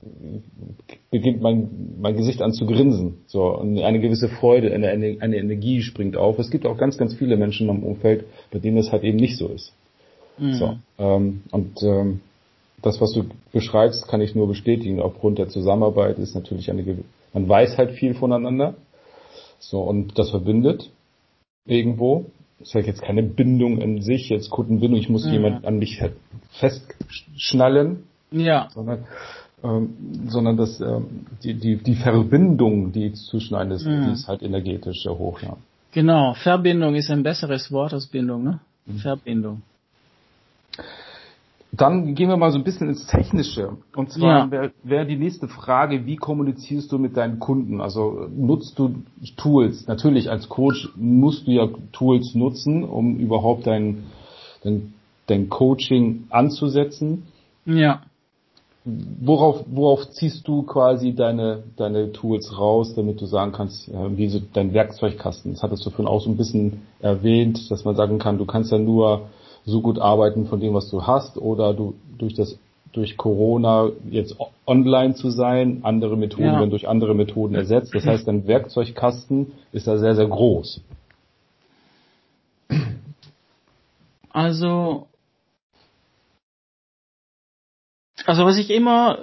beginnt mein, mein Gesicht an zu grinsen. So, und eine gewisse Freude, eine, eine Energie springt auf. Es gibt auch ganz, ganz viele Menschen in meinem Umfeld, bei denen es halt eben nicht so ist. Mhm. So, ähm, und ähm, das, was du beschreibst, kann ich nur bestätigen. Aufgrund der Zusammenarbeit ist natürlich eine, man weiß halt viel voneinander. So, und das verbindet irgendwo. Das ist halt jetzt keine Bindung in sich, jetzt Kundenbindung, ich muss mhm. jemand an mich festschnallen. Ja. Sondern, ähm, sondern das, ähm, die, die, die Verbindung, die zwischen einem ist, mhm. die ist halt energetisch sehr hoch, ja. Genau, Verbindung ist ein besseres Wort als Bindung, ne? Mhm. Verbindung. Dann gehen wir mal so ein bisschen ins Technische. Und zwar ja. wäre wär die nächste Frage, wie kommunizierst du mit deinen Kunden? Also nutzt du Tools? Natürlich als Coach musst du ja Tools nutzen, um überhaupt dein, dein, dein Coaching anzusetzen. Ja. worauf, worauf ziehst du quasi deine, deine Tools raus, damit du sagen kannst, wie so dein Werkzeugkasten? Das hattest du vorhin auch so ein bisschen erwähnt, dass man sagen kann, du kannst ja nur so gut arbeiten von dem, was du hast, oder du durch das durch Corona jetzt online zu sein, andere Methoden ja. werden durch andere Methoden ersetzt. Das heißt, dein Werkzeugkasten ist da sehr, sehr groß. Also Also was ich immer,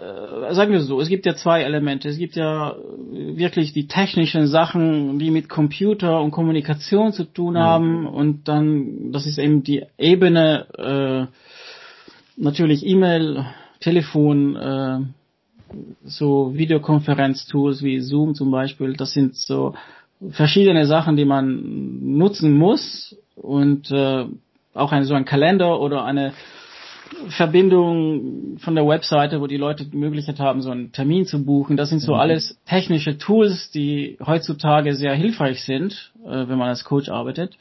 äh, sagen wir so, es gibt ja zwei Elemente. Es gibt ja wirklich die technischen Sachen, die mit Computer und Kommunikation zu tun mhm. haben und dann, das ist eben die Ebene, äh, natürlich E-Mail, Telefon, äh, so Videokonferenztools wie Zoom zum Beispiel, das sind so verschiedene Sachen, die man nutzen muss und äh, auch ein, so ein Kalender oder eine Verbindung von der Webseite, wo die Leute die Möglichkeit haben, so einen Termin zu buchen. Das sind so mhm. alles technische Tools, die heutzutage sehr hilfreich sind, äh, wenn man als Coach arbeitet,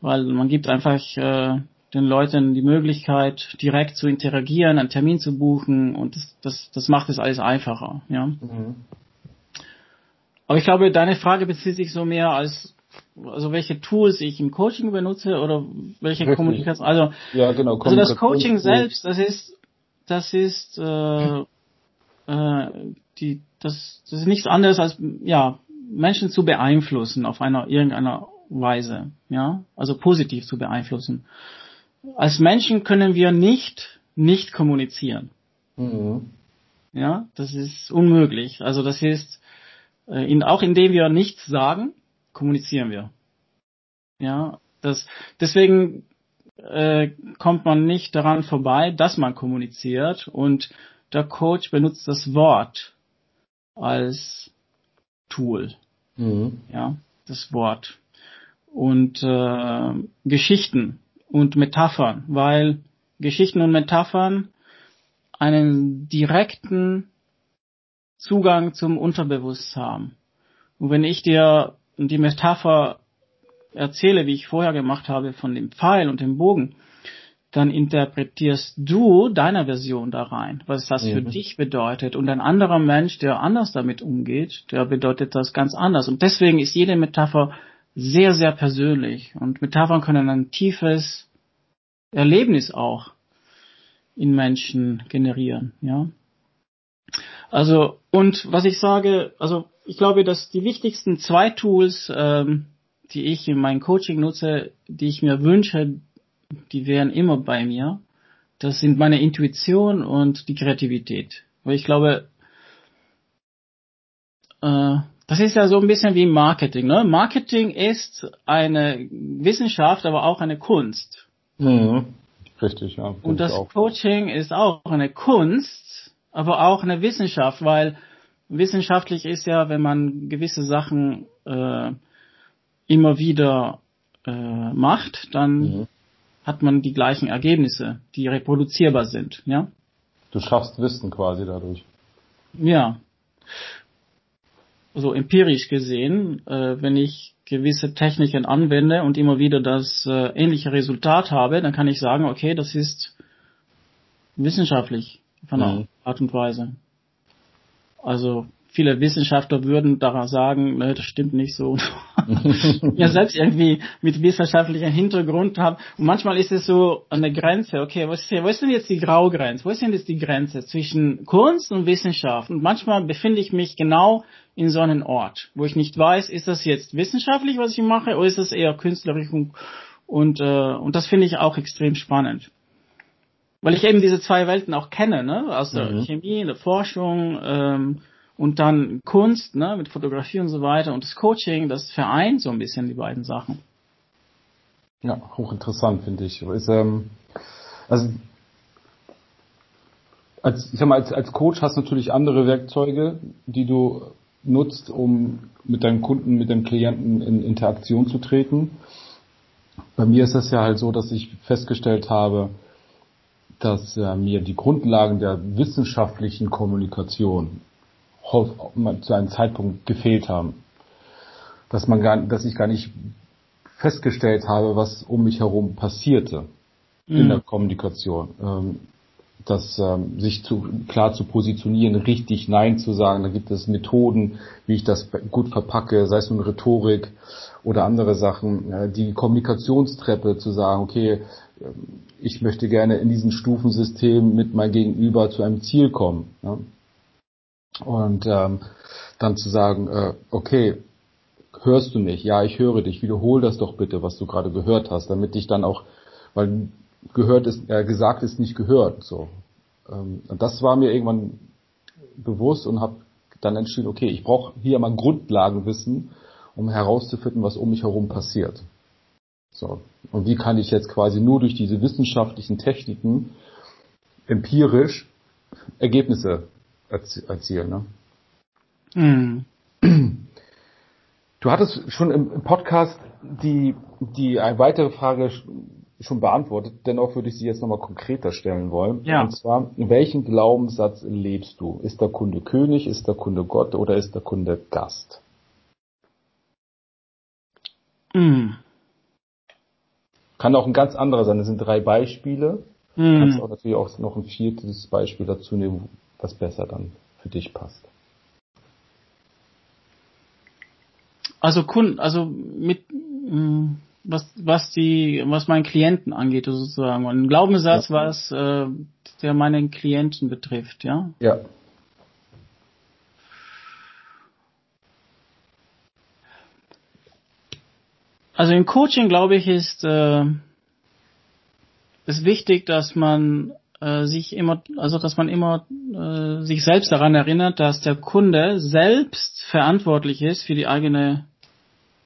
weil man gibt einfach äh, den Leuten die Möglichkeit, direkt zu interagieren, einen Termin zu buchen und das, das, das macht es alles einfacher. Ja. Mhm. Aber ich glaube, deine Frage bezieht sich so mehr als also welche Tools ich im Coaching benutze oder welche Richtig. Kommunikation. Also, ja, genau, also das Coaching selbst, das ist, das ist äh, äh, die, das, das ist nichts anderes als ja Menschen zu beeinflussen auf einer irgendeiner Weise, ja, also positiv zu beeinflussen. Als Menschen können wir nicht nicht kommunizieren. Mhm. Ja, das ist unmöglich. Also das ist äh, in, auch indem wir nichts sagen, kommunizieren wir. Ja, das, deswegen äh, kommt man nicht daran vorbei, dass man kommuniziert und der Coach benutzt das Wort als Tool. Mhm. Ja, das Wort. Und äh, Geschichten und Metaphern, weil Geschichten und Metaphern einen direkten Zugang zum Unterbewusstsein haben. Und wenn ich dir die Metapher erzähle, wie ich vorher gemacht habe, von dem Pfeil und dem Bogen, dann interpretierst du deine Version da rein, was das mhm. für dich bedeutet. Und ein anderer Mensch, der anders damit umgeht, der bedeutet das ganz anders. Und deswegen ist jede Metapher sehr, sehr persönlich. Und Metaphern können ein tiefes Erlebnis auch in Menschen generieren, ja. Also, und was ich sage, also ich glaube, dass die wichtigsten zwei Tools, ähm, die ich in meinem Coaching nutze, die ich mir wünsche, die wären immer bei mir. Das sind meine Intuition und die Kreativität. Weil ich glaube, äh, das ist ja so ein bisschen wie Marketing. Ne? Marketing ist eine Wissenschaft, aber auch eine Kunst. Mhm. Richtig, ja. Und das Coaching ist auch eine Kunst, aber auch eine Wissenschaft, weil wissenschaftlich ist ja, wenn man gewisse Sachen äh, immer wieder äh, macht, dann mhm. hat man die gleichen Ergebnisse, die reproduzierbar sind, ja. Du schaffst Wissen quasi dadurch. Ja. So empirisch gesehen, äh, wenn ich gewisse Techniken anwende und immer wieder das äh, ähnliche Resultat habe, dann kann ich sagen, okay, das ist wissenschaftlich von der mhm. Art und Weise. Also viele Wissenschaftler würden daran sagen, ne, das stimmt nicht so. [LAUGHS] ja, selbst irgendwie mit wissenschaftlichem Hintergrund haben. Und manchmal ist es so an der Grenze, okay, was ist, hier, wo ist denn jetzt die Graugrenze? Wo ist denn jetzt die Grenze zwischen Kunst und Wissenschaft? Und manchmal befinde ich mich genau in so einem Ort, wo ich nicht weiß, ist das jetzt wissenschaftlich, was ich mache, oder ist das eher künstlerisch und, äh, und das finde ich auch extrem spannend weil ich eben diese zwei Welten auch kenne, ne? aus der mhm. Chemie, der Forschung ähm, und dann Kunst, ne? mit Fotografie und so weiter und das Coaching, das vereint so ein bisschen die beiden Sachen. Ja, hochinteressant finde ich. Ist, ähm, also als, ich sag mal, als, als Coach hast du natürlich andere Werkzeuge, die du nutzt, um mit deinem Kunden, mit deinem Klienten in Interaktion zu treten. Bei mir ist das ja halt so, dass ich festgestellt habe, dass äh, mir die Grundlagen der wissenschaftlichen Kommunikation zu einem Zeitpunkt gefehlt haben. Dass man gar, dass ich gar nicht festgestellt habe, was um mich herum passierte mhm. in der Kommunikation. Ähm, das ähm, sich zu, klar zu positionieren, richtig Nein zu sagen. Da gibt es Methoden, wie ich das gut verpacke, sei es nun Rhetorik oder andere Sachen. Äh, die Kommunikationstreppe zu sagen, okay, ich möchte gerne in diesem Stufensystem mit meinem Gegenüber zu einem Ziel kommen. Ja? Und ähm, dann zu sagen, äh, okay, hörst du mich? Ja, ich höre dich. Wiederhol das doch bitte, was du gerade gehört hast, damit ich dann auch, weil gehört ist, äh, gesagt ist nicht gehört. So. Ähm, und das war mir irgendwann bewusst und habe dann entschieden, okay, ich brauche hier mal Grundlagenwissen, um herauszufinden, was um mich herum passiert. So. Und wie kann ich jetzt quasi nur durch diese wissenschaftlichen Techniken empirisch Ergebnisse erzielen. Ne? Mhm. Du hattest schon im Podcast die, die eine weitere Frage schon beantwortet, dennoch würde ich sie jetzt nochmal konkreter stellen wollen. Ja. Und zwar, welchen Glaubenssatz lebst du? Ist der Kunde König, ist der Kunde Gott oder ist der Kunde Gast? Mm. Kann auch ein ganz anderer sein. Das sind drei Beispiele. Du kannst auch natürlich auch noch ein viertes Beispiel dazu nehmen, was besser dann für dich passt. Also Kunden, also mit mm, was was die was meinen Klienten angeht sozusagen. Und ein Glaubenssatz, ja. was äh, der meinen Klienten betrifft, ja. Ja. Also im Coaching glaube ich ist äh, ist wichtig, dass man äh, sich immer, also dass man immer äh, sich selbst daran erinnert, dass der Kunde selbst verantwortlich ist für die eigene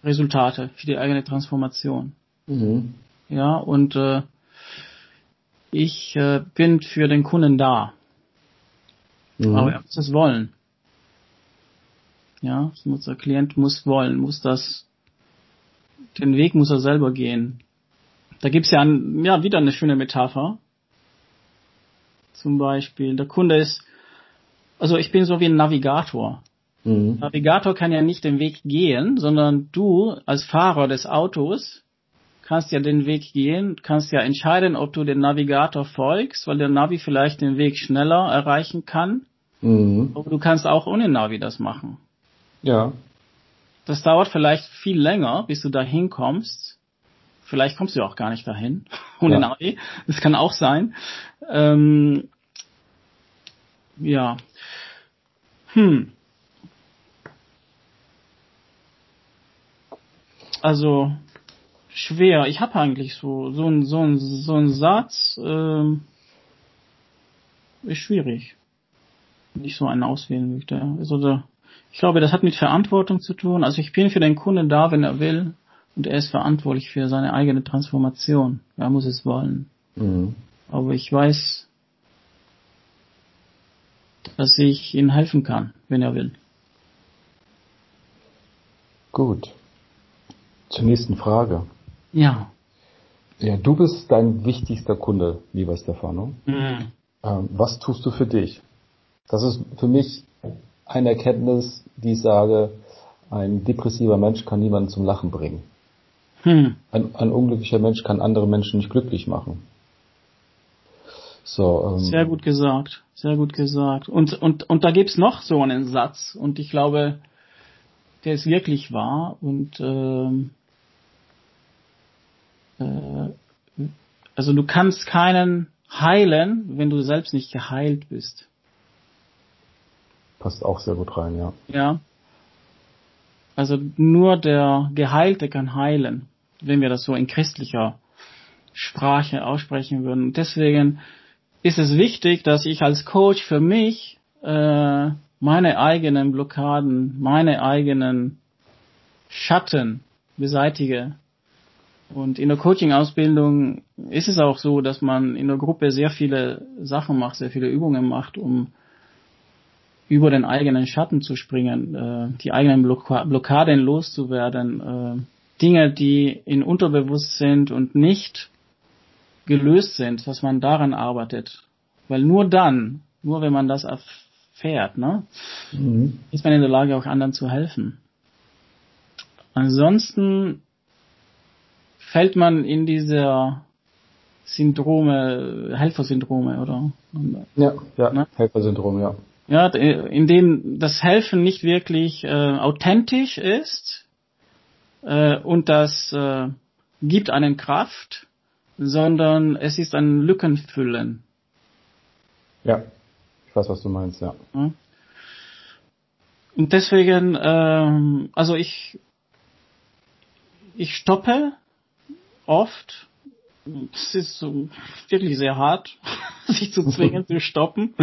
Resultate, für die eigene Transformation. Mhm. Ja, und äh, ich äh, bin für den Kunden da. Mhm. Aber er muss es wollen. Ja, muss, der Klient muss wollen, muss das, den Weg muss er selber gehen. Da gibt's ja, ein, ja wieder eine schöne Metapher. Zum Beispiel, der Kunde ist, also ich bin so wie ein Navigator. Mhm. Navigator kann ja nicht den Weg gehen, sondern du als Fahrer des Autos kannst ja den Weg gehen, kannst ja entscheiden, ob du dem Navigator folgst, weil der Navi vielleicht den Weg schneller erreichen kann. Mhm. Aber du kannst auch ohne Navi das machen. Ja. Das dauert vielleicht viel länger, bis du dahin kommst. Vielleicht kommst du auch gar nicht dahin [LAUGHS] ohne ja. Navi. Das kann auch sein. Ähm, ja. Hm. also schwer. Ich habe eigentlich so so ein so ein so ein Satz ähm, ist schwierig. Nicht so einen auswählen möchte. Also da, ich glaube, das hat mit Verantwortung zu tun. Also ich bin für den Kunden da, wenn er will, und er ist verantwortlich für seine eigene Transformation. Er muss es wollen. Mhm. Aber ich weiß, dass ich ihm helfen kann, wenn er will. Gut. Zur nächsten Frage. Ja. Ja, du bist dein wichtigster Kunde, lieber Stefano. Mhm. Ähm, was tust du für dich? Das ist für mich eine Erkenntnis, die ich sage, ein depressiver Mensch kann niemanden zum Lachen bringen. Hm. Ein, ein, unglücklicher Mensch kann andere Menschen nicht glücklich machen. So, ähm, sehr gut gesagt, sehr gut gesagt. Und, und, und da gibt's noch so einen Satz, und ich glaube, der ist wirklich wahr und ähm, äh, also du kannst keinen heilen, wenn du selbst nicht geheilt bist. Passt auch sehr gut rein, ja. Ja. Also nur der Geheilte kann heilen, wenn wir das so in christlicher Sprache aussprechen würden. Deswegen ist es wichtig, dass ich als Coach für mich äh, meine eigenen Blockaden, meine eigenen Schatten beseitige und in der Coaching-Ausbildung ist es auch so, dass man in der Gruppe sehr viele Sachen macht, sehr viele Übungen macht, um über den eigenen Schatten zu springen, äh, die eigenen Blockaden loszuwerden, äh, Dinge, die in Unterbewusst sind und nicht gelöst sind, dass man daran arbeitet. Weil nur dann, nur wenn man das erfährt, ne, mhm. ist man in der Lage, auch anderen zu helfen. Ansonsten fällt man in dieser Syndrome, Helfersyndrome, oder? Ja, ja, ne? Helfersyndrom, ja. Ja, in dem das Helfen nicht wirklich äh, authentisch ist äh, und das äh, gibt einen Kraft, sondern es ist ein Lückenfüllen. Ja, ich weiß, was du meinst, ja. Und deswegen, ähm, also ich, ich stoppe oft. Es ist so wirklich sehr hart, [LAUGHS] sich zu zwingen zu stoppen.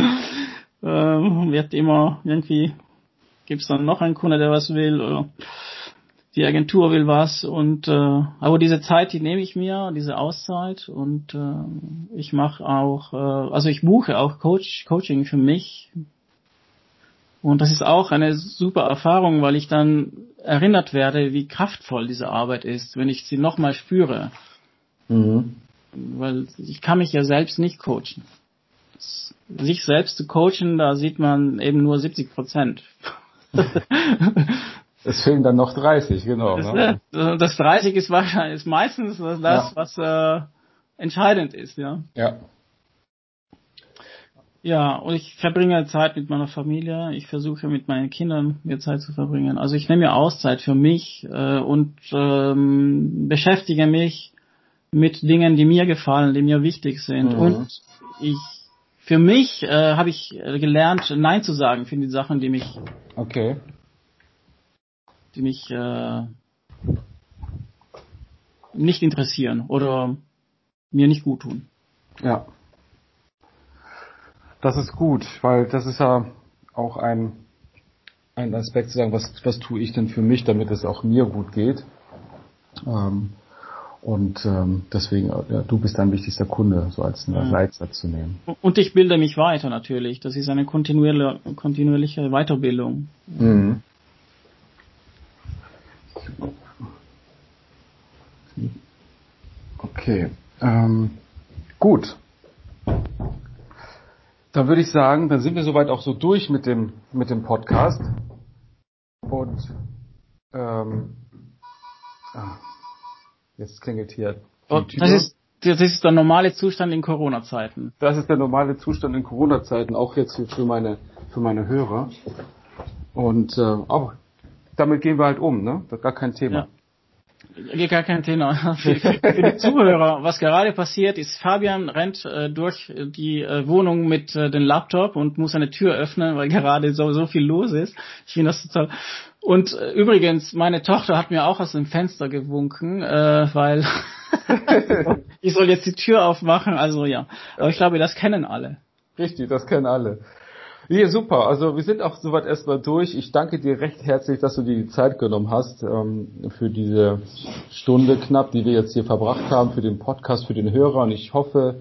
Ähm, wird immer irgendwie, gibt's dann noch einen Kunde, der was will oder die Agentur will was und äh, aber diese Zeit, die nehme ich mir, diese Auszeit und äh, ich mache auch, äh, also ich buche auch Coach, Coaching für mich und das ist auch eine super Erfahrung, weil ich dann erinnert werde, wie kraftvoll diese Arbeit ist, wenn ich sie nochmal spüre. Mhm. Weil ich kann mich ja selbst nicht coachen sich selbst zu coachen, da sieht man eben nur 70 Prozent. [LAUGHS] es fehlen dann noch 30, genau. Das, ne? das 30 ist wahrscheinlich ist meistens das, ja. was äh, entscheidend ist, ja. Ja. Ja, und ich verbringe Zeit mit meiner Familie. Ich versuche mit meinen Kindern mir Zeit zu verbringen. Also ich nehme mir Auszeit für mich äh, und ähm, beschäftige mich mit Dingen, die mir gefallen, die mir wichtig sind. Mhm. Und ich für mich äh, habe ich äh, gelernt, Nein zu sagen für die Sachen, die mich okay. die mich äh, nicht interessieren oder mir nicht gut tun. Ja. Das ist gut, weil das ist ja auch ein, ein Aspekt zu sagen, was, was tue ich denn für mich, damit es auch mir gut geht. Ähm, und ähm, deswegen, ja, du bist dein wichtigster Kunde, so als einen Leitsatz zu nehmen. Und ich bilde mich weiter natürlich. Das ist eine kontinuierliche, kontinuierliche Weiterbildung. Mhm. Okay. Ähm, gut. Dann würde ich sagen, dann sind wir soweit auch so durch mit dem, mit dem Podcast. Und ähm, ah. Jetzt klingelt hier. Oh, das ist das ist der normale Zustand in Corona-Zeiten. Das ist der normale Zustand in Corona-Zeiten, auch jetzt für meine für meine Hörer. Und äh, auch damit gehen wir halt um, ne? Das ist gar kein Thema. Ja. Gar kein Thema. [LAUGHS] für, die Zuhörer, was gerade passiert ist, Fabian rennt äh, durch die äh, Wohnung mit äh, dem Laptop und muss eine Tür öffnen, weil gerade so, so viel los ist. Ich finde das total und äh, übrigens, meine Tochter hat mir auch aus dem Fenster gewunken, äh, weil [LAUGHS] ich soll jetzt die Tür aufmachen. Also ja, aber ich glaube, das kennen alle. Richtig, das kennen alle. Ja, super. Also wir sind auch soweit erstmal durch. Ich danke dir recht herzlich, dass du dir die Zeit genommen hast ähm, für diese Stunde knapp, die wir jetzt hier verbracht haben, für den Podcast, für den Hörer. Und ich hoffe,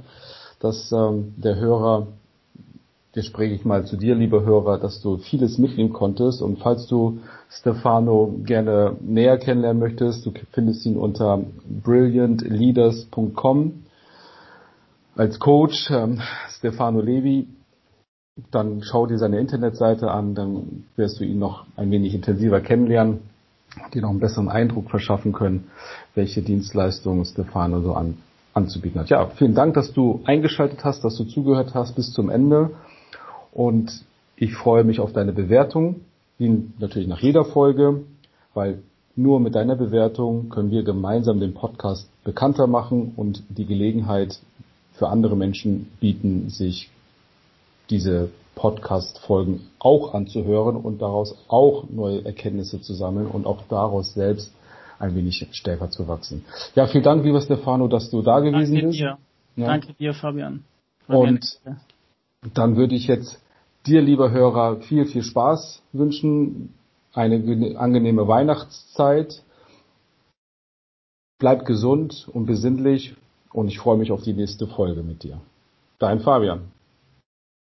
dass ähm, der Hörer Jetzt spreche ich mal zu dir, lieber Hörer, dass du vieles mitnehmen konntest. Und falls du Stefano gerne näher kennenlernen möchtest, du findest ihn unter brilliantleaders.com als Coach ähm, Stefano Levi. Dann schau dir seine Internetseite an, dann wirst du ihn noch ein wenig intensiver kennenlernen, dir noch einen besseren Eindruck verschaffen können, welche Dienstleistungen Stefano so an, anzubieten hat. Ja, vielen Dank, dass du eingeschaltet hast, dass du zugehört hast bis zum Ende. Und ich freue mich auf deine Bewertung, wie natürlich nach jeder Folge, weil nur mit deiner Bewertung können wir gemeinsam den Podcast bekannter machen und die Gelegenheit für andere Menschen bieten, sich diese Podcast-Folgen auch anzuhören und daraus auch neue Erkenntnisse zu sammeln und auch daraus selbst ein wenig stärker zu wachsen. Ja, vielen Dank, lieber Stefano, dass du da gewesen Danke bist. Dir. Ja. Danke dir, Fabian. Fabian. Und dann würde ich jetzt dir, lieber Hörer, viel, viel Spaß wünschen, eine angenehme Weihnachtszeit. Bleib gesund und besinnlich und ich freue mich auf die nächste Folge mit dir. Dein Fabian.